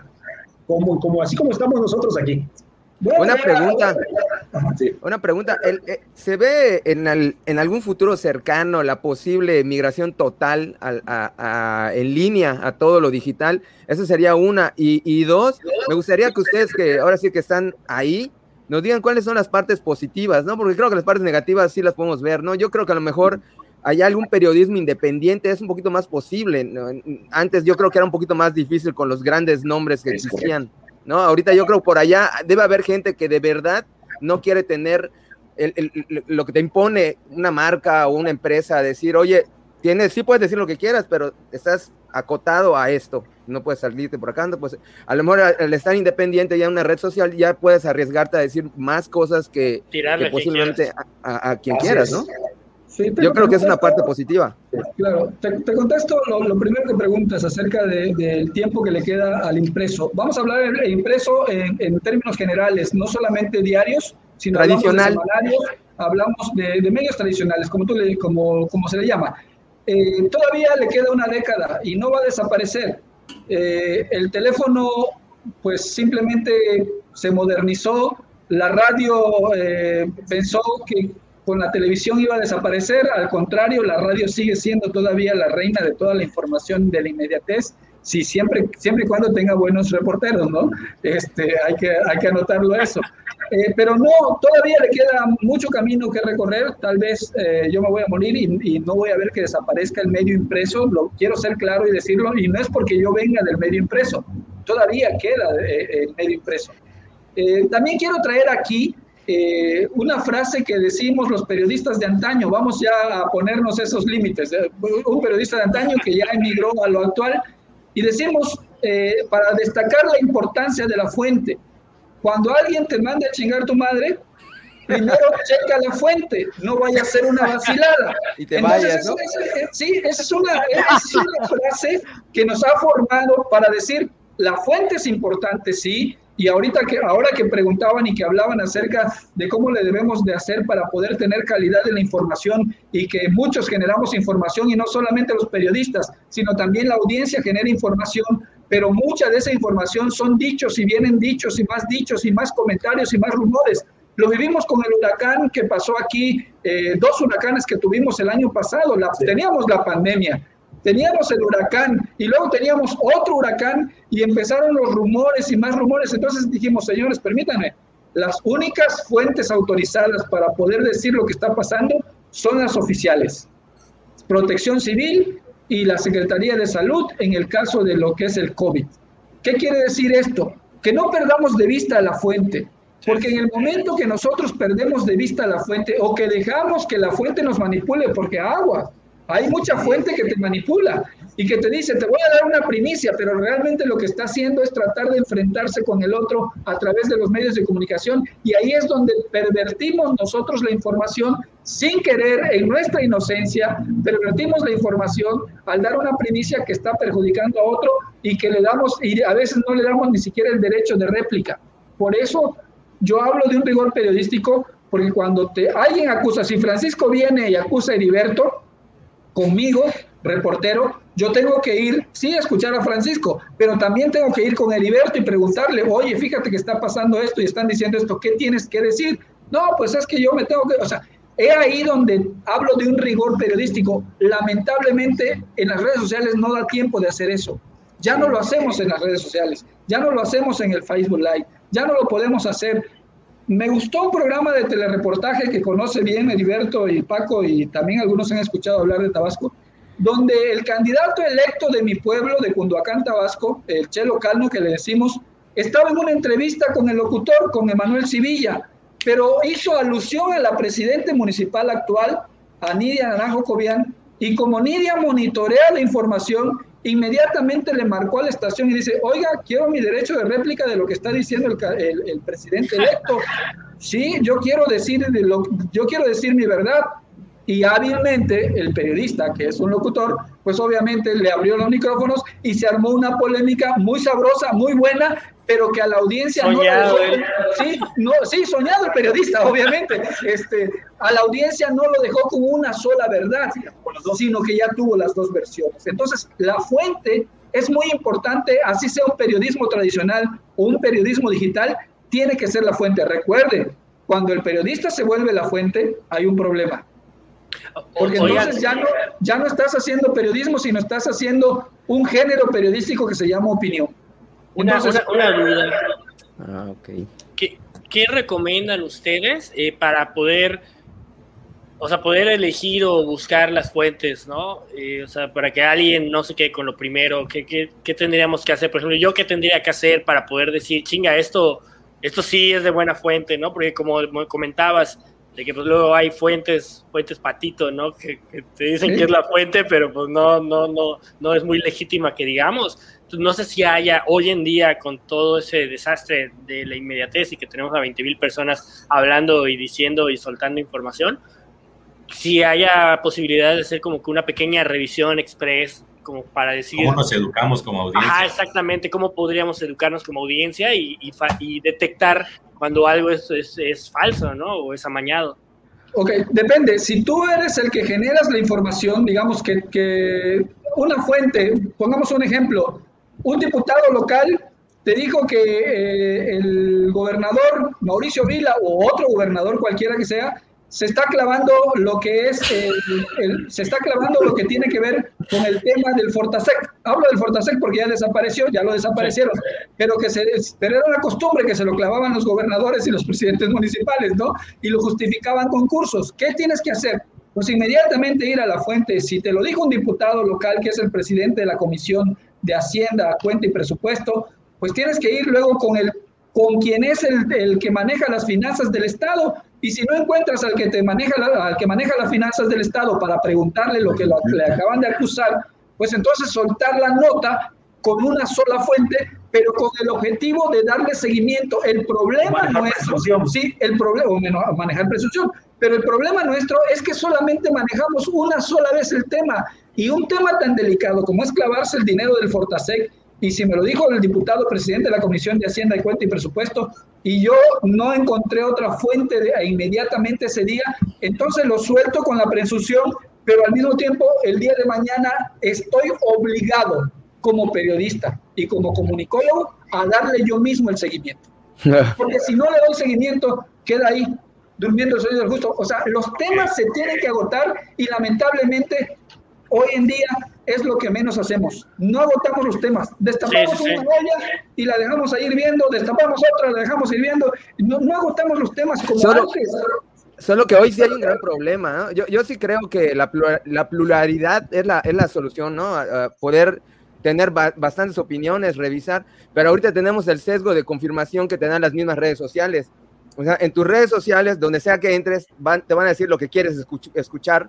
como, como así como estamos nosotros aquí una pregunta. Una pregunta. Eh, ¿Se ve en, algún futuro cercano la posible migración total en línea a todo lo digital? Esa sería una. Y, dos, me gustaría que ustedes, que ahora sí que están ahí, nos digan cuáles son las partes positivas, ¿no? Porque creo que las partes negativas sí las podemos ver, ¿no? Yo creo que a lo mejor hay algún periodismo independiente, es un poquito más posible. Antes yo creo que era un poquito más difícil con los grandes nombres que existían. ¿no? Ahorita yo creo por allá debe haber gente que de verdad no quiere tener lo que te impone una marca o una empresa, decir, oye, tienes, sí puedes decir lo que quieras, pero estás acotado a esto, no puedes salirte por acá, pues a lo mejor al estar independiente ya en una red social ya puedes arriesgarte a decir más cosas que, posiblemente a, quien quieras, ¿no? Yo creo que es una parte positiva. Claro, te, contesto lo, primero que preguntas acerca del tiempo que le queda al impreso. Vamos a hablar de impreso en, términos generales, no solamente diarios, sino Tradicional. hablamos de, medios tradicionales, como, tú le, como, como se le llama. Eh, todavía le queda una década y no va a desaparecer. Eh, el teléfono, pues simplemente se modernizó, la radio eh, pensó que con la televisión iba a desaparecer, al contrario, la radio sigue siendo todavía la reina de toda la información de la inmediatez, si siempre, siempre y cuando tenga buenos reporteros, ¿no? Este, hay, que, hay que anotarlo eso. Eh, pero no, todavía le queda mucho camino que recorrer, tal vez eh, yo me voy a morir y, no voy a ver que desaparezca el medio impreso, lo quiero ser claro y decirlo, y no es porque yo venga del medio impreso, todavía queda eh, el medio impreso. también quiero traer aquí eh, una frase que decimos los periodistas de antaño, vamos ya a ponernos esos límites, un periodista de antaño que ya emigró a lo actual, y decimos, eh, para destacar la importancia de la fuente, cuando alguien te manda a chingar tu madre, primero [LAUGHS] checa la fuente, no vaya a ser una vacilada. Y te vayas, ¿no? sí, esa es, una, es una frase que nos ha formado para decir, la fuente es importante, sí, y ahorita que, ahora que preguntaban y que hablaban acerca de cómo le debemos de hacer para poder tener calidad de la información y que muchos generamos información y no solamente los periodistas, sino también la audiencia genera información, pero mucha de esa información son dichos y vienen dichos y más dichos y más comentarios y más rumores. Lo vivimos con el huracán que pasó aquí, eh, dos huracanes que tuvimos el año pasado, la, teníamos la pandemia, teníamos el huracán y luego teníamos otro huracán y empezaron los rumores y más rumores. Entonces dijimos, señores, permítanme, las únicas fuentes autorizadas para poder decir lo que está pasando son las oficiales. Protección Civil y la Secretaría de Salud en el caso de lo que es el COVID. ¿Qué quiere decir esto? Que no perdamos de vista la fuente, porque en el momento que nosotros perdemos de vista la fuente o que dejamos que la fuente nos manipule, porque agua, hay mucha fuente que te manipula y que te dice, te voy a dar una primicia, pero realmente lo que está haciendo es tratar de enfrentarse con el otro a través de los medios de comunicación y ahí es donde pervertimos nosotros la información sin querer, en nuestra inocencia, pervertimos la información al dar una primicia que está perjudicando a otro y que le damos, y a veces no le damos ni siquiera el derecho de réplica. Por eso yo hablo de un rigor periodístico, porque cuando te, alguien acusa, si Francisco viene y acusa a Heriberto, conmigo, reportero, yo tengo que ir, sí, a escuchar a Francisco, pero también tengo que ir con Heriberto y preguntarle, oye, fíjate que está pasando esto y están diciendo esto, ¿qué tienes que decir? No, pues es que yo me tengo que, o sea, he ahí donde hablo de un rigor periodístico. Lamentablemente en las redes sociales no da tiempo de hacer eso. Ya no lo hacemos en las redes sociales, ya no lo hacemos en el Facebook Live, ya no lo podemos hacer me gustó un programa de telereportaje que conoce bien Heriberto y Paco y también algunos han escuchado hablar de Tabasco, donde el candidato electo de mi pueblo, de Cunduacán, Tabasco, el Chelo Calno que le decimos, estaba en una entrevista con el locutor, con Emanuel Civilla, pero hizo alusión a la presidente municipal actual, a Nidia Naranjo Cobian, y como Nidia monitorea la información, inmediatamente le marcó a la estación y dice, oiga, quiero mi derecho de réplica de lo que está diciendo el, el, presidente electo. Sí, yo quiero decir yo quiero decir mi verdad. Y hábilmente el periodista, que es un locutor, pues obviamente le abrió los micrófonos y se armó una polémica muy sabrosa, muy buena, pero que a la audiencia no, sí, no, sí, soñado el periodista, [LAUGHS] obviamente, este, a la audiencia no lo dejó con una sola verdad, sino que ya tuvo las dos versiones. Entonces, la fuente es muy importante, así sea un periodismo tradicional o un periodismo digital, tiene que ser la fuente. Recuerden, cuando el periodista se vuelve la fuente, hay un problema. Porque entonces ya no, ya no estás haciendo periodismo, sino estás haciendo un género periodístico que se llama opinión. Una, duda. Ah, ¿Qué, recomiendan ustedes eh, para poder, o sea, poder elegir o buscar las fuentes, ¿no? Eh, o sea, para que alguien no se quede con lo primero, ¿qué, ¿qué, tendríamos que hacer? Por ejemplo, yo qué tendría que hacer para poder decir, chinga, esto, esto sí es de buena fuente, ¿no? Porque como comentabas, de que pues luego hay fuentes, fuentes patito, ¿no? Que, te dicen que es la fuente, pero pues no, no, no, no es muy legítima que digamos. No sé si haya hoy en día con todo ese desastre de la inmediatez y que tenemos a 20 mil personas hablando y diciendo y soltando información, si haya posibilidad de hacer como que una pequeña revisión express como para decir... ¿Cómo nos educamos como audiencia? Ah, exactamente, cómo podríamos educarnos como audiencia y, y detectar cuando algo es, es, falso, ¿no? O es amañado. Ok, depende. Si tú eres el que generas la información, digamos que, que una fuente, pongamos un ejemplo, un diputado local te dijo que eh, el gobernador Mauricio Vila o otro gobernador cualquiera que sea se está clavando lo que es, el, se está clavando lo que tiene que ver con el tema del Fortasec. Hablo del Fortasec porque ya desapareció, ya lo desaparecieron, pero que se, pero era una costumbre que se lo clavaban los gobernadores y los presidentes municipales, ¿no? Y lo justificaban con cursos. ¿Qué tienes que hacer? Pues inmediatamente ir a la fuente. Si te lo dijo un diputado local que es el presidente de la Comisión de Hacienda, Cuenta y Presupuesto, pues tienes que ir luego con el con quien es el, el que maneja las finanzas del Estado. Y si no encuentras al que te maneja al que maneja las finanzas del Estado para preguntarle lo que le acaban de acusar, pues entonces soltar la nota con una sola fuente, pero con el objetivo de darle seguimiento. El problema nuestro, sí, el problema, manejar presunción, pero el problema nuestro es que solamente manejamos una sola vez el tema y un tema tan delicado como es clavarse el dinero del Fortasec y si me lo dijo el diputado presidente de la Comisión de Hacienda y Cuenta y Presupuesto, y yo no encontré otra fuente de, inmediatamente ese día, entonces lo suelto con la presunción, pero al mismo tiempo el día de mañana estoy obligado como periodista y como comunicólogo a darle yo mismo el seguimiento. [LAUGHS] Porque si no le doy seguimiento, queda ahí durmiendo el sueño del justo. O sea, los temas se tienen que agotar y lamentablemente hoy en día es lo que menos hacemos. No agotamos los temas. Destapamos una olla y la dejamos ahí hirviendo, destapamos otra, la dejamos hirviendo. No, no agotamos los temas como solo, antes. Solo que hoy sí hay un gran problema. Yo, yo sí creo que la, la pluralidad es la, es la solución, ¿no? poder tener bastantes opiniones, revisar, pero ahorita tenemos el sesgo de confirmación que te dan las mismas redes sociales. O sea, en tus redes sociales, donde sea que entres, van, te van a decir lo que quieres escuchar,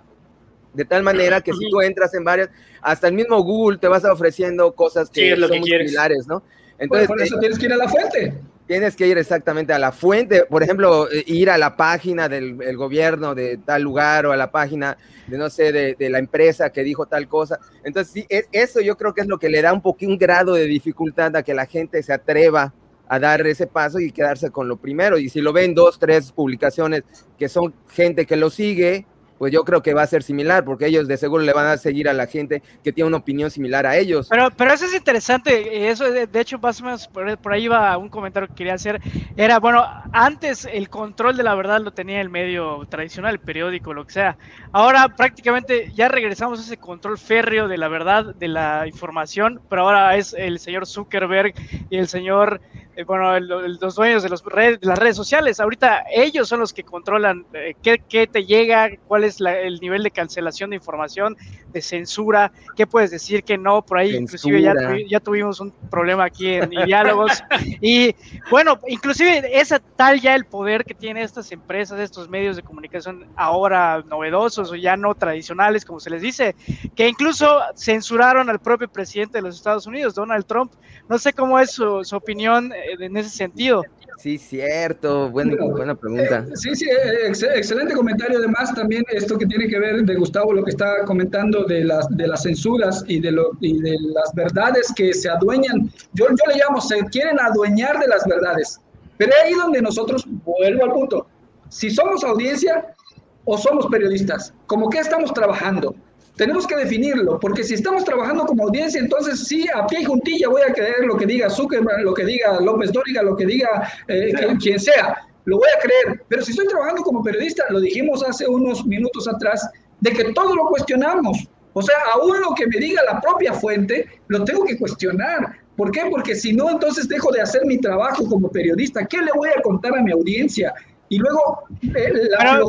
de tal manera que si tú entras en varias, hasta el mismo Google te vas ofreciendo cosas que son muy similares, ¿no? Entonces, por eso eh, tienes que ir a la fuente. Tienes que ir exactamente a la fuente, por ejemplo, eh, ir a la página del gobierno de tal lugar o a la página de, no sé, de, de, la empresa que dijo tal cosa. Entonces, sí, es, eso yo creo que es lo que le da un poquito un grado de dificultad a que la gente se atreva a dar ese paso y quedarse con lo primero. Y si lo ven dos, tres publicaciones que son gente que lo sigue, pues yo creo que va a ser similar, porque ellos de seguro le van a seguir a la gente que tiene una opinión similar a ellos. Pero, pero eso es interesante, eso de, hecho más o menos por, ahí va un comentario que quería hacer, era, bueno, antes el control de la verdad lo tenía el medio tradicional, el periódico, lo que sea. Ahora prácticamente ya regresamos a ese control férreo de la verdad, de la información, pero ahora es el señor Zuckerberg y el señor eh, bueno, los dueños de, las redes sociales. Ahorita ellos son los que controlan eh, qué, te llega, cuál es el nivel de cancelación de información, de censura, qué puedes decir, que no. Por ahí inclusive ya, ya, tuvimos un problema aquí en, diálogos. y bueno, inclusive es tal ya el poder que tienen estas empresas, estos medios de comunicación ahora novedosos o ya no tradicionales, como se les dice, que incluso censuraron al propio presidente de los Estados Unidos, Donald Trump. No sé cómo es su, su opinión eh, en ese sentido. Sí, cierto, buena, buena pregunta. Eh, sí, sí, eh, excelente comentario. Además, también esto que tiene que ver de Gustavo, lo que está comentando de las, de las censuras y de, lo, y de las verdades que se adueñan. Yo, yo le llamo, se quieren adueñar de las verdades. Pero ahí donde nosotros, vuelvo al punto, si somos audiencia o somos periodistas, ¿cómo que estamos trabajando? Tenemos que definirlo, porque si estamos trabajando como audiencia, entonces sí, a pie y juntilla voy a creer lo que diga Zuckerberg, lo que diga López Dóriga, lo que diga eh, quien, sea, lo voy a creer. Pero si estoy trabajando como periodista, lo dijimos hace unos minutos atrás, de que todo lo cuestionamos. O sea, aún lo que me diga la propia fuente, lo tengo que cuestionar. ¿Por qué? Porque si no, entonces dejo de hacer mi trabajo como periodista. ¿Qué le voy a contar a mi audiencia? Y luego... Eh, pero,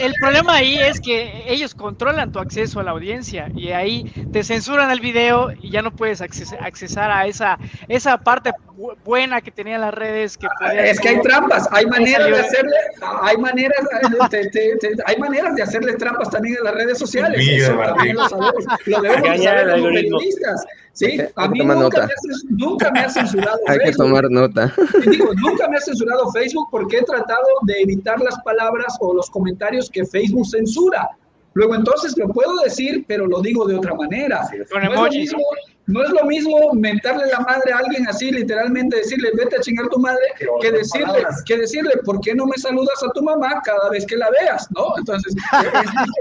el problema ahí es que ellos controlan tu acceso a la audiencia y ahí te censuran el video y ya no puedes accesar a esa, esa parte buena que tenían las redes. Que es que hay trampas, hay maneras de hacerle, hay maneras, hay maneras de hacerle trampas también en las redes sociales. Eso también lo sabemos, lo [LAUGHS] debemos saber como periodistas. Sí, a mí nunca me, ha, nunca me, ha, censurado [LAUGHS] Hay que tomar nota. digo, nunca me ha censurado Facebook porque he tratado de evitar las palabras o los comentarios que Facebook censura. Luego entonces lo puedo decir, pero lo digo de otra manera. Con emojis. No es lo mismo mentarle la madre a alguien así, literalmente decirle, vete a chingar tu madre, que decirle, que decirle, ¿por qué no me saludas a tu mamá cada vez que la veas? ¿No? Entonces,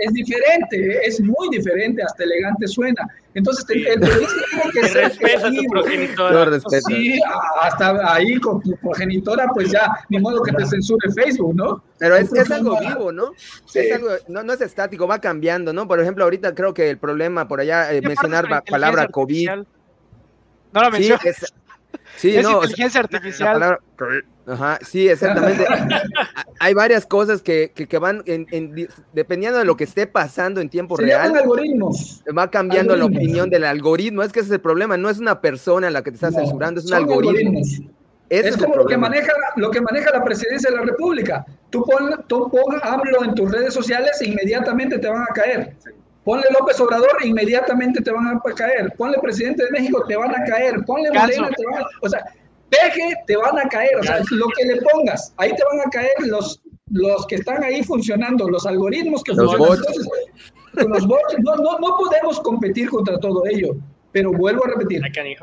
es, diferente, es muy diferente, hasta elegante suena. Entonces, el, periodista tiene que ser respeta a tu progenitora. Sí, hasta ahí con tu progenitora, pues ya, ni modo que te censure Facebook, ¿no? Pero es, es algo vivo, ¿no? Es algo, no, no es estático, va cambiando, ¿no? Por ejemplo, ahorita creo que el problema por allá, eh, mencionar la palabra COVID, no la menciono. Sí, [LAUGHS] es, inteligencia artificial. Ajá, sí, exactamente. [LAUGHS] Hay varias cosas que, que, van en, dependiendo de lo que esté pasando en tiempo real. algoritmos. Va cambiando la opinión del algoritmo. Es que ese es el problema. No es una persona la que te está censurando, es un algoritmo. Es, como lo que, maneja, lo que maneja la presidencia de la República. Tú pon, tú pon AMLO en tus redes sociales e inmediatamente te van a caer. Ponle López Obrador, inmediatamente te van a caer. Ponle presidente de México, te van a caer. Ponle Morena, te van a O sea, peje, te van a caer. O sea, lo que le pongas, ahí te van a caer los, los que están ahí funcionando, los algoritmos que los funcionan. Bots. los bots, no, no, no podemos competir contra todo ello. Pero vuelvo a repetir,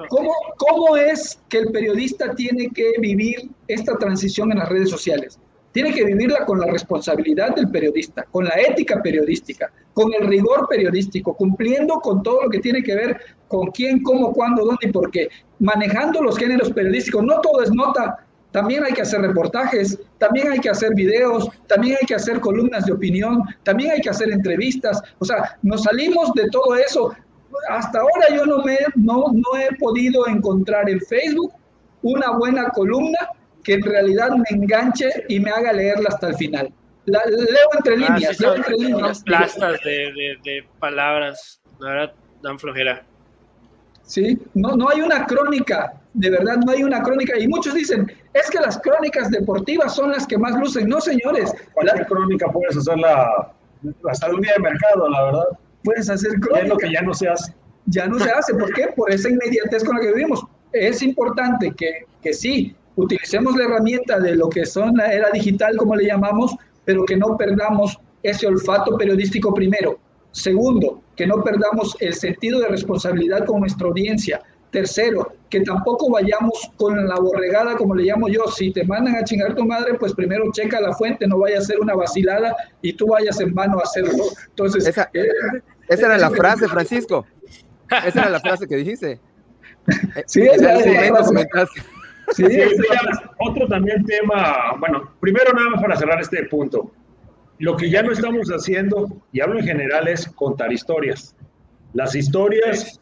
¿cómo, ¿cómo es que el periodista tiene que vivir esta transición en las redes sociales? Tiene que vivirla con la responsabilidad del periodista, con la ética periodística, con el rigor periodístico, cumpliendo con todo lo que tiene que ver con quién, cómo, cuándo, dónde y por qué. Manejando los géneros periodísticos, no todo es nota, también hay que hacer reportajes, también hay que hacer videos, también hay que hacer columnas de opinión, también hay que hacer entrevistas. O sea, nos salimos de todo eso hasta ahora yo no, me, no, no he podido encontrar en Facebook una buena columna que en realidad me enganche y me haga leerla hasta el final. leo entre ah, líneas, leo entre líneas. Plastas de, de, palabras, la verdad, dan flojera. Sí, no, no hay una crónica, de verdad no hay una crónica. Y muchos dicen, es que las crónicas deportivas son las que más lucen. No, señores. ¿Cuál crónica puedes hacerla hasta un día de mercado, la verdad? Puedes hacer crónica. Es lo que ya no se hace. Ya no se hace. ¿Por qué? Por esa inmediatez con la que vivimos. Es importante que, que sí, utilicemos la herramienta de lo que son la era digital, como le llamamos, pero que no perdamos ese olfato periodístico primero. Segundo, que no perdamos el sentido de responsabilidad con nuestra audiencia. Tercero, que tampoco vayamos con la borregada, como le llamo yo. Si te mandan a chingar tu madre, pues primero checa la fuente, no vaya a ser una vacilada y tú vayas en vano a hacerlo. Entonces, esa, eh, era la frase, Francisco. Esa era la frase que dijiste. [LAUGHS] Sí, esa era la frase. Sí, otro también tema, bueno, primero nada más para cerrar este punto. Lo que ya no estamos haciendo, y hablo en general, es contar historias. Las historias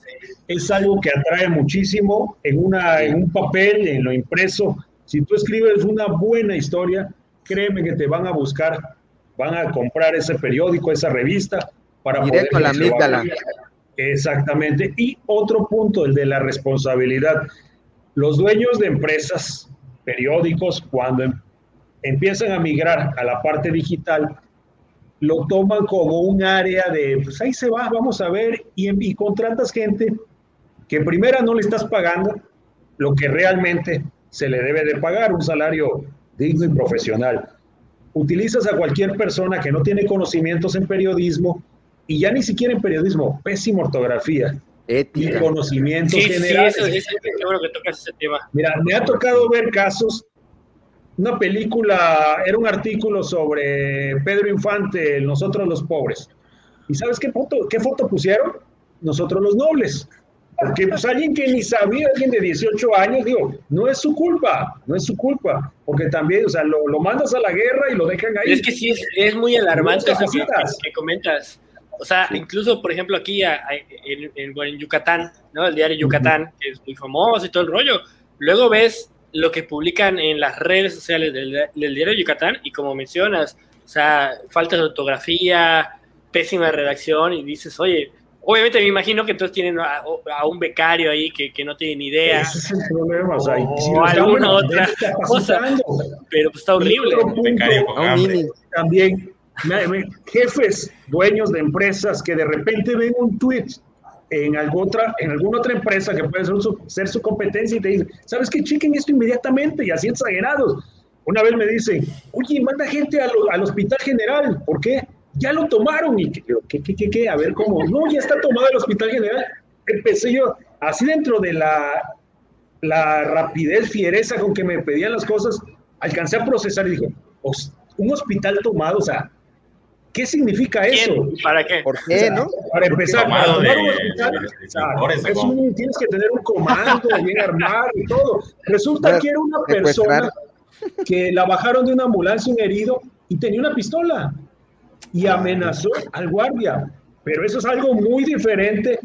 es algo que atrae muchísimo en, una, en un papel, en lo impreso. Si tú escribes una buena historia, créeme que te van a buscar, van a comprar ese periódico, esa revista, para Directo a la. Exactamente. Y otro punto, el de la responsabilidad. Los dueños de empresas, periódicos, cuando em, empiezan a migrar a la parte digital, lo toman como un área de, pues ahí se va, vamos a ver, y, y contratas gente que primera no le estás pagando lo que realmente se le debe de pagar, un salario digno y profesional. Utilizas a cualquier persona que no tiene conocimientos en periodismo y ya ni siquiera en periodismo, pésima ortografía, y conocimientos generales. Sí, eso, que tocas ese tema. Mira, me ha tocado ver casos, una película, era un artículo sobre Pedro Infante, Nosotros los pobres. ¿Y sabes qué foto, qué foto pusieron? Nosotros los nobles. Porque pues alguien que ni sabía, alguien de 18 años, digo, no es su culpa, no es su culpa, porque también, o sea, lo, lo mandas a la guerra y lo dejan ahí. Es que sí, es, es muy alarmante eso que, que, comentas. O sea, incluso, por ejemplo, aquí en, en, Yucatán, ¿no? El diario Yucatán, que es muy famoso y todo el rollo. Luego ves lo que publican en las redes sociales del, diario Yucatán y como mencionas, o sea, falta de ortografía, pésima redacción y dices, oye, obviamente me imagino que entonces tienen a, un becario ahí que, que, no tiene ni idea. Ese es el problema, o, sea, o alguna otra cosa, pero pues está horrible. También jefes, dueños de empresas que de repente ven un tweet en, alguna otra, empresa que puede ser su, competencia y te dicen, ¿sabes qué? Chequen esto inmediatamente y así exagerados. Una vez me dicen, oye, manda gente al hospital general, ¿por qué? Ya lo tomaron y ¿qué, qué, qué, qué? A ver cómo, no, ya está tomado el hospital general. Empecé yo, así dentro de la, la rapidez, fiereza con que me pedían las cosas, alcancé a procesar y dijo, un hospital tomado, o sea, ¿Qué significa eso? ¿Para qué? ¿Por qué, no? Para empezar, para tomar un hospital, tienes que tener un comando [LAUGHS] bien armado y todo. Resulta que era una persona que la bajaron de una ambulancia, un herido, y tenía una pistola y amenazó al guardia. Pero eso es algo muy diferente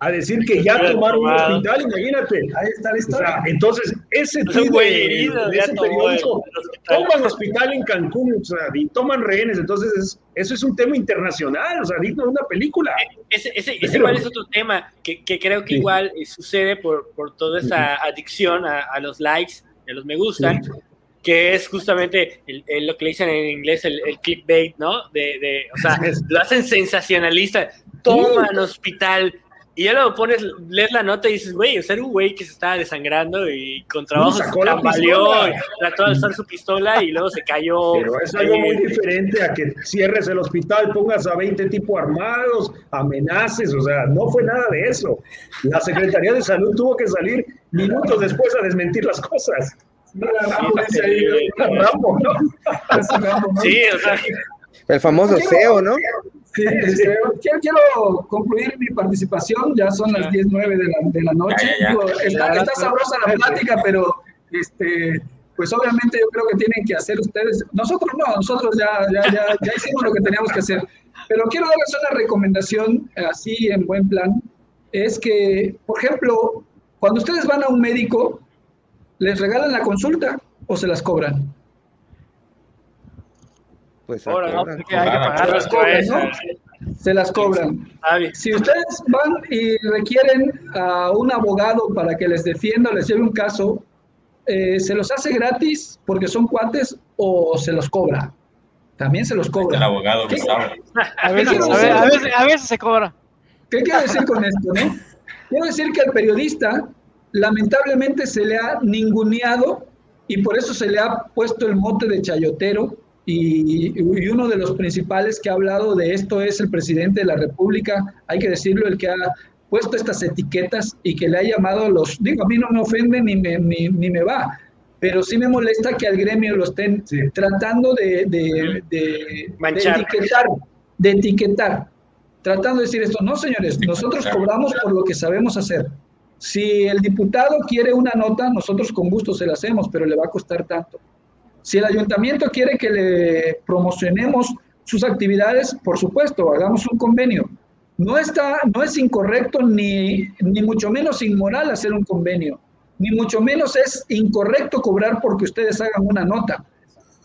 a decir que ya tomaron un hospital, imagínate. Ahí está la historia. entonces, ese tipo de, ese periódico toman hospital en Cancún o sea, y toman rehenes, entonces eso es un tema internacional, o sea, digno de una película. E, ese, ese, ese igual es otro tema que, que creo que igual sucede por, por toda esa adicción a, a, los likes, a los me gustan. que es justamente el, lo que le dicen en inglés el, el clickbait, ¿no? De, de, o sea, [LAUGHS] lo hacen sensacionalista. Toman hospital, y ya luego pones, lees la nota y dices, güey, o sea, era un güey que se estaba desangrando y con trabajo se tambaleó, trató de alzar su pistola y luego se cayó. Pero es algo muy diferente a que cierres el hospital, pongas a 20 tipos armados, amenaces, o sea, no fue nada de eso. La Secretaría de Salud tuvo que salir minutos después a desmentir las cosas. Sí, o sea. El famoso CEO, ¿no? quiero, concluir mi participación, ya son las 10, 9 de la, de la noche. está, sabrosa la plática, pero este, pues obviamente yo creo que tienen que hacer ustedes, nosotros no, nosotros ya, ya, ya, hicimos lo que teníamos que hacer, pero quiero darles una recomendación así en buen plan. es que, por ejemplo, cuando ustedes van a un médico, ¿les regalan la consulta o se las cobran? Pues Ahora, no, cobran. hay que pagar las cosas. Se las cobran. Si ustedes van y requieren a un abogado para que les defienda o les lleve un caso, eh, ¿se los hace gratis porque son cuates o se los cobra? También se los El cobra. abogado ¿Qué? Gustavo. [LAUGHS] A veces, a veces, a veces- a veces se cobra. ¿Qué quiero decir con esto? No? Quiero decir que al periodista lamentablemente se le ha ninguneado y por eso se le ha puesto el mote de chayotero y, y uno de los principales que ha hablado de esto es el presidente de la República, hay que decirlo, el que ha puesto estas etiquetas y que le ha llamado a los, digo, a mí no me ofende ni me, ni, ni me va, pero sí me molesta que al gremio lo estén tratando de, de- de- etiquetar, de etiquetar, tratando de decir esto, no señores, nosotros cobramos por lo que sabemos hacer. Si el diputado quiere una nota, nosotros con gusto se la hacemos, pero le va a costar tanto. Si el ayuntamiento quiere que le promocionemos sus actividades, por supuesto, hagamos un convenio. No, está, no es incorrecto ni, ni mucho menos inmoral hacer un convenio, ni mucho menos es incorrecto cobrar porque ustedes hagan una nota.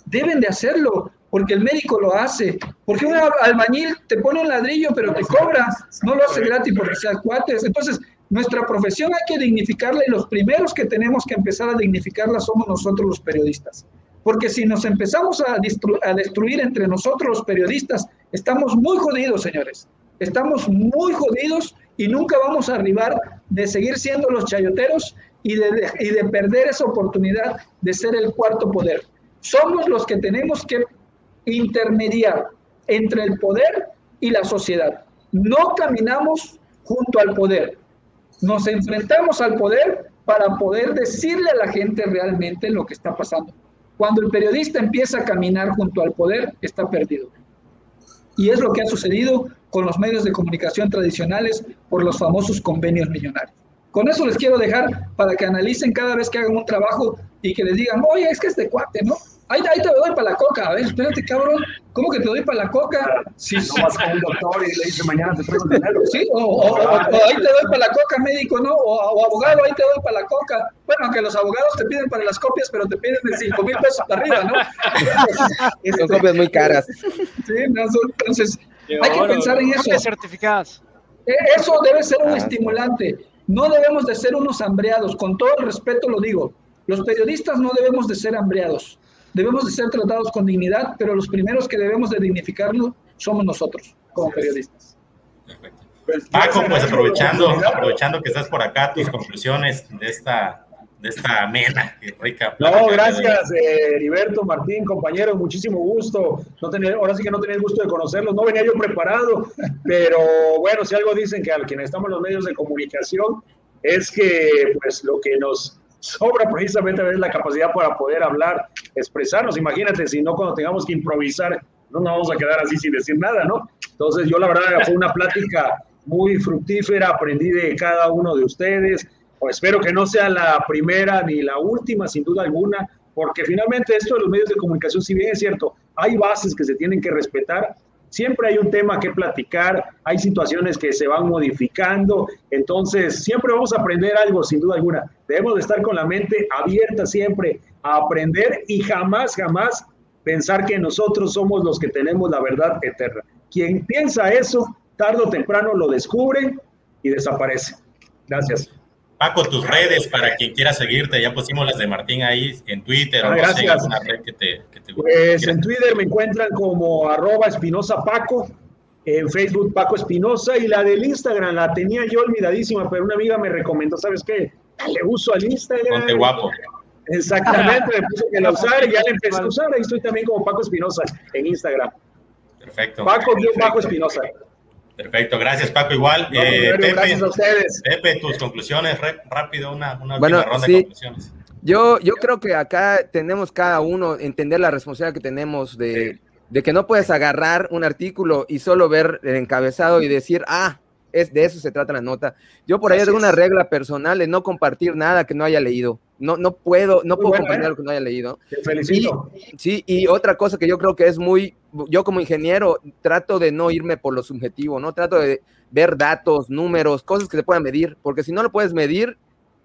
Deben de hacerlo, porque el médico lo hace. Porque un albañil te pone un ladrillo, pero te cobra, no lo hace gratis porque seas cuates. Entonces, nuestra profesión hay que dignificarla y los primeros que tenemos que empezar a dignificarla somos nosotros los periodistas. Porque si nos empezamos a, destru- a destruir entre nosotros los periodistas, estamos muy jodidos, señores. Estamos muy jodidos y nunca vamos a arribar de seguir siendo los chayoteros y de- y de perder esa oportunidad de ser el cuarto poder. Somos los que tenemos que intermediar entre el poder y la sociedad. No caminamos junto al poder. Nos enfrentamos al poder para poder decirle a la gente realmente lo que está pasando. Cuando el periodista empieza a caminar junto al poder, está perdido. Y es lo que ha sucedido con los medios de comunicación tradicionales por los famosos convenios millonarios. Con eso les quiero dejar para que analicen cada vez que hagan un trabajo y que les digan, oye, es que este cuate, ¿no? Ahí, ahí te doy para la coca. A ver, espérate, cabrón. ¿Cómo que te doy para la coca? Sí, No vas con un doctor y le dice mañana te traigo dinero. Sí, o, o- o- o ahí te doy para la coca, médico, ¿no? O, o abogado, ahí te doy para la coca. Bueno, aunque los abogados te piden para las copias, pero te piden de 5 mil pesos para arriba, ¿no? Este, [LAUGHS] Son copias muy caras. sí, no, son- entonces, hay que pensar en eso. Certificadas. Eh, Eso debe ser un Ah, estimulante. No debemos de ser unos hambreados. Con todo el respeto lo digo. Los periodistas no debemos de ser hambreados. Debemos de ser tratados con dignidad, pero los primeros que debemos de dignificarlo somos nosotros, como periodistas. Perfecto. Pues, Paco, pues aprovechando, aprovechando que estás por acá, tus conclusiones de esta, de esta amena y rica No, gracias, eh, Heriberto, Martín, compañero, muchísimo gusto. No tener, ahora sí que no tenía el gusto de conocerlos, no venía yo preparado, pero bueno, si algo dicen que a quienes estamos en los medios de comunicación es que pues lo que nos sobra precisamente es la capacidad para poder hablar, expresarnos. Imagínate, si no cuando tengamos que improvisar, no nos vamos a quedar así sin decir nada, ¿no? Entonces yo la verdad fue una plática muy fructífera, aprendí de cada uno de ustedes. O espero que no sea la primera ni la última, sin duda alguna, porque finalmente esto de los medios de comunicación, si bien es cierto, hay bases que se tienen que respetar, siempre hay un tema que platicar, hay situaciones que se van modificando, entonces siempre vamos a aprender algo, sin duda alguna. Debemos de estar con la mente abierta siempre a aprender y jamás, jamás pensar que nosotros somos los que tenemos la verdad eterna. Quien piensa eso, tarde o temprano lo descubre y desaparece. Gracias. Paco, tus redes para quien quiera seguirte, ya pusimos las de Martín ahí en Twitter Ah, o no sé, alguna red que te, que te Pues en Twitter me encuentran como arroba espinosa Paco, en Facebook Paco Espinosa y la del Instagram la tenía yo olvidadísima, pero una amiga me recomendó, ¿sabes qué? Le uso al Instagram. Ponte guapo. Exactamente, me puse que la [LAUGHS] usara y ya la empecé a usar. Ahí estoy también como Paco Espinosa en Instagram. Perfecto. Paco guion Paco Perfecto. Espinosa. Perfecto, gracias Paco. Igual, No, eh, Pepe, gracias a ustedes. Pepe, tus conclusiones, re- rápido, una, una Bueno, última ronda sí. de conclusiones. Yo, yo creo que acá tenemos cada uno entender la responsabilidad que tenemos de, de que no puedes agarrar un artículo y solo ver el encabezado y decir, ah, es, de eso se trata la nota. Yo por ahí tengo una regla personal de no compartir nada que no haya leído. No, no puedo, no puedo compartir ¿eh? algo que no haya leído. Te felicito. sí, y otra cosa que yo creo que es muy, yo como ingeniero trato de no irme por lo subjetivo, ¿no? Trato de ver datos, números, cosas que se puedan medir, porque si no lo puedes medir,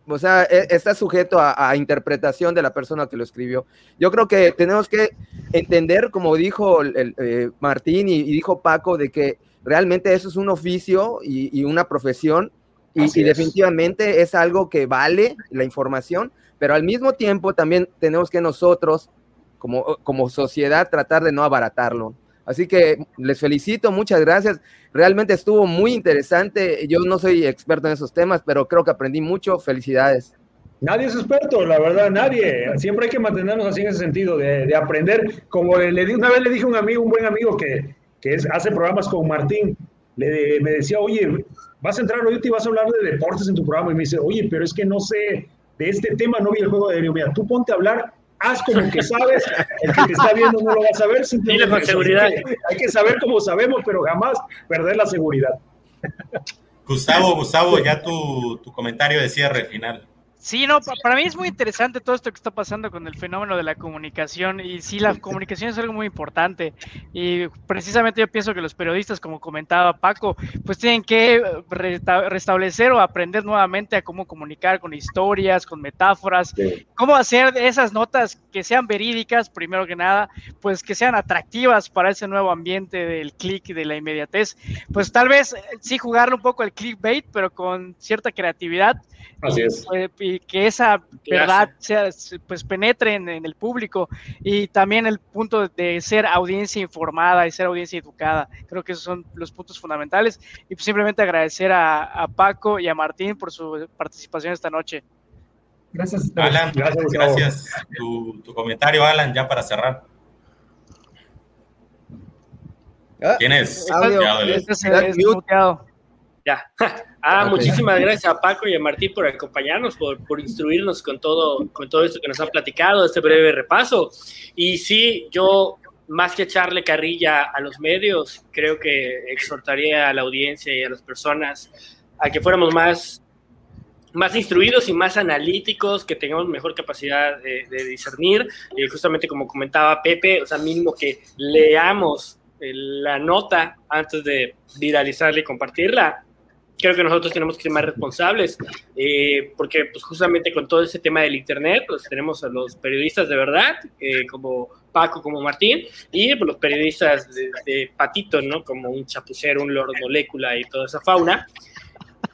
o sea, e, está sujeto a, interpretación de la persona que lo escribió. Yo creo que tenemos que entender, como dijo el, eh, Martín y, dijo Paco, de que realmente eso es un oficio y, una profesión y, definitivamente es algo que vale la información, pero al mismo tiempo también tenemos que nosotros, como, como sociedad, tratar de no abaratarlo. Así que les felicito, muchas gracias. Realmente estuvo muy interesante. Yo no soy experto en esos temas, pero creo que aprendí mucho. Felicidades. Nadie es experto, la verdad, nadie. Siempre hay que mantenernos así en ese sentido, de, aprender. Como le, una vez le dije a un amigo, un buen amigo que, que es, hace programas con Martín, le, me decía, oye, vas a entrar hoy y vas a hablar de deportes en tu programa. Y me dice, oye, pero es que no sé de este tema, no vi el juego de aéreo. Mira, tú ponte a hablar haz como que sabes, el que te está viendo no lo va a saber. Simplemente con seguridad. Hay que saber como sabemos, pero jamás perder la seguridad. Gustavo, Gustavo, ya tu, tu comentario de cierre final. Sí, no, para mí es muy interesante todo esto que está pasando con el fenómeno de la comunicación y sí, la comunicación es algo muy importante y precisamente yo pienso que los periodistas, como comentaba Paco, pues tienen que restablecer o aprender nuevamente a cómo comunicar con historias, con metáforas, cómo hacer esas notas que sean verídicas, primero que nada, pues que sean atractivas para ese nuevo ambiente del click y de la inmediatez, pues tal vez sí jugarle un poco el clickbait, pero con cierta creatividad Así es. Y, que esa verdad sea, pues penetre en, el público y también el punto de ser audiencia informada y ser audiencia educada. Creo que esos son los puntos fundamentales y pues simplemente agradecer a, Paco y a Martín por su participación esta noche. Gracias. Alan, gracias. gracias. Tu, tu, comentario, Alan, ya para cerrar. Ah, ¿Tienes? Ya. Ah, muchísimas gracias a Paco y a Martín por acompañarnos, por, por, instruirnos con todo, con todo esto que nos han platicado, este breve repaso. Y sí, yo, más que echarle carrilla a los medios, creo que exhortaría a la audiencia y a las personas a que fuéramos más, más instruidos y más analíticos, que tengamos mejor capacidad de, discernir. Y justamente como comentaba Pepe, o sea, mínimo que leamos la nota antes de viralizarla y compartirla creo que nosotros tenemos que ser más responsables, eh, porque pues justamente con todo ese tema del Internet, pues tenemos a los periodistas de verdad, eh, como Paco, como Martín, y pues, los periodistas de, patito, ¿no? Como un chapucero, un lord molécula y toda esa fauna.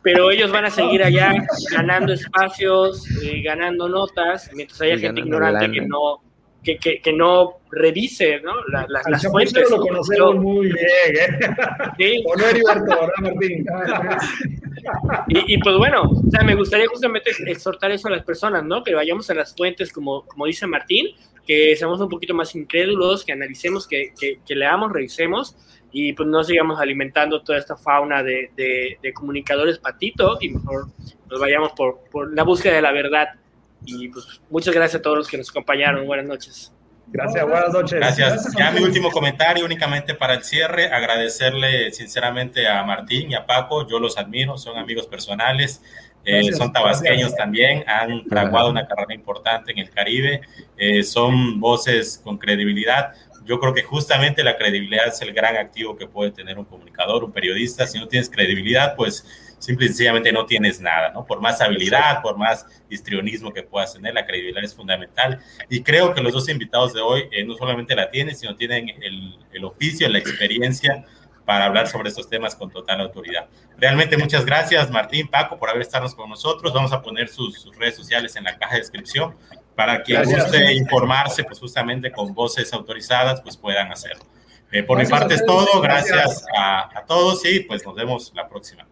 Pero ellos van a seguir allá ganando espacios, eh, ganando notas, mientras haya gente ignorante que no, que, que, que, no revise ¿no? La, las fuentes. lo conocemos muy bien, ¿eh? ¿Sí? [LAUGHS] Martín? y, y, pues bueno, o sea, me gustaría justamente exhortar eso a las personas, ¿no? Que vayamos a las fuentes, como, como dice Martín, que seamos un poquito más incrédulos, que analicemos, que, que, que leamos, revisemos y pues no sigamos alimentando toda esta fauna de, de, de comunicadores patito y mejor nos vayamos por, por la búsqueda de la verdad y pues muchas gracias a todos los que nos acompañaron. Buenas noches. Gracias, buenas noches. Gracias. Ya mi último comentario únicamente para el cierre, agradecerle sinceramente a Martín y a Paco, yo los admiro, son amigos personales, eh, son tabasqueños también, han fraguado una carrera importante en el Caribe, eh, son voces con credibilidad. Yo creo que justamente la credibilidad es el gran activo que puede tener un comunicador, un periodista. Si no tienes credibilidad, pues simple y sencillamente no tienes nada, ¿no? Por más habilidad, por más histrionismo que puedas tener, la credibilidad es fundamental. Y creo que los dos invitados de hoy eh, no solamente la tienen, sino tienen el, el oficio, la experiencia para hablar sobre estos temas con total autoridad. Realmente muchas gracias, Martín, Paco, por haber estado con nosotros. Vamos a poner sus, redes sociales en la caja de descripción para quien guste informarse, pues justamente con voces autorizadas, pues puedan hacerlo. Eh, por mi parte es todo. Gracias, a, a todos y pues nos vemos la próxima.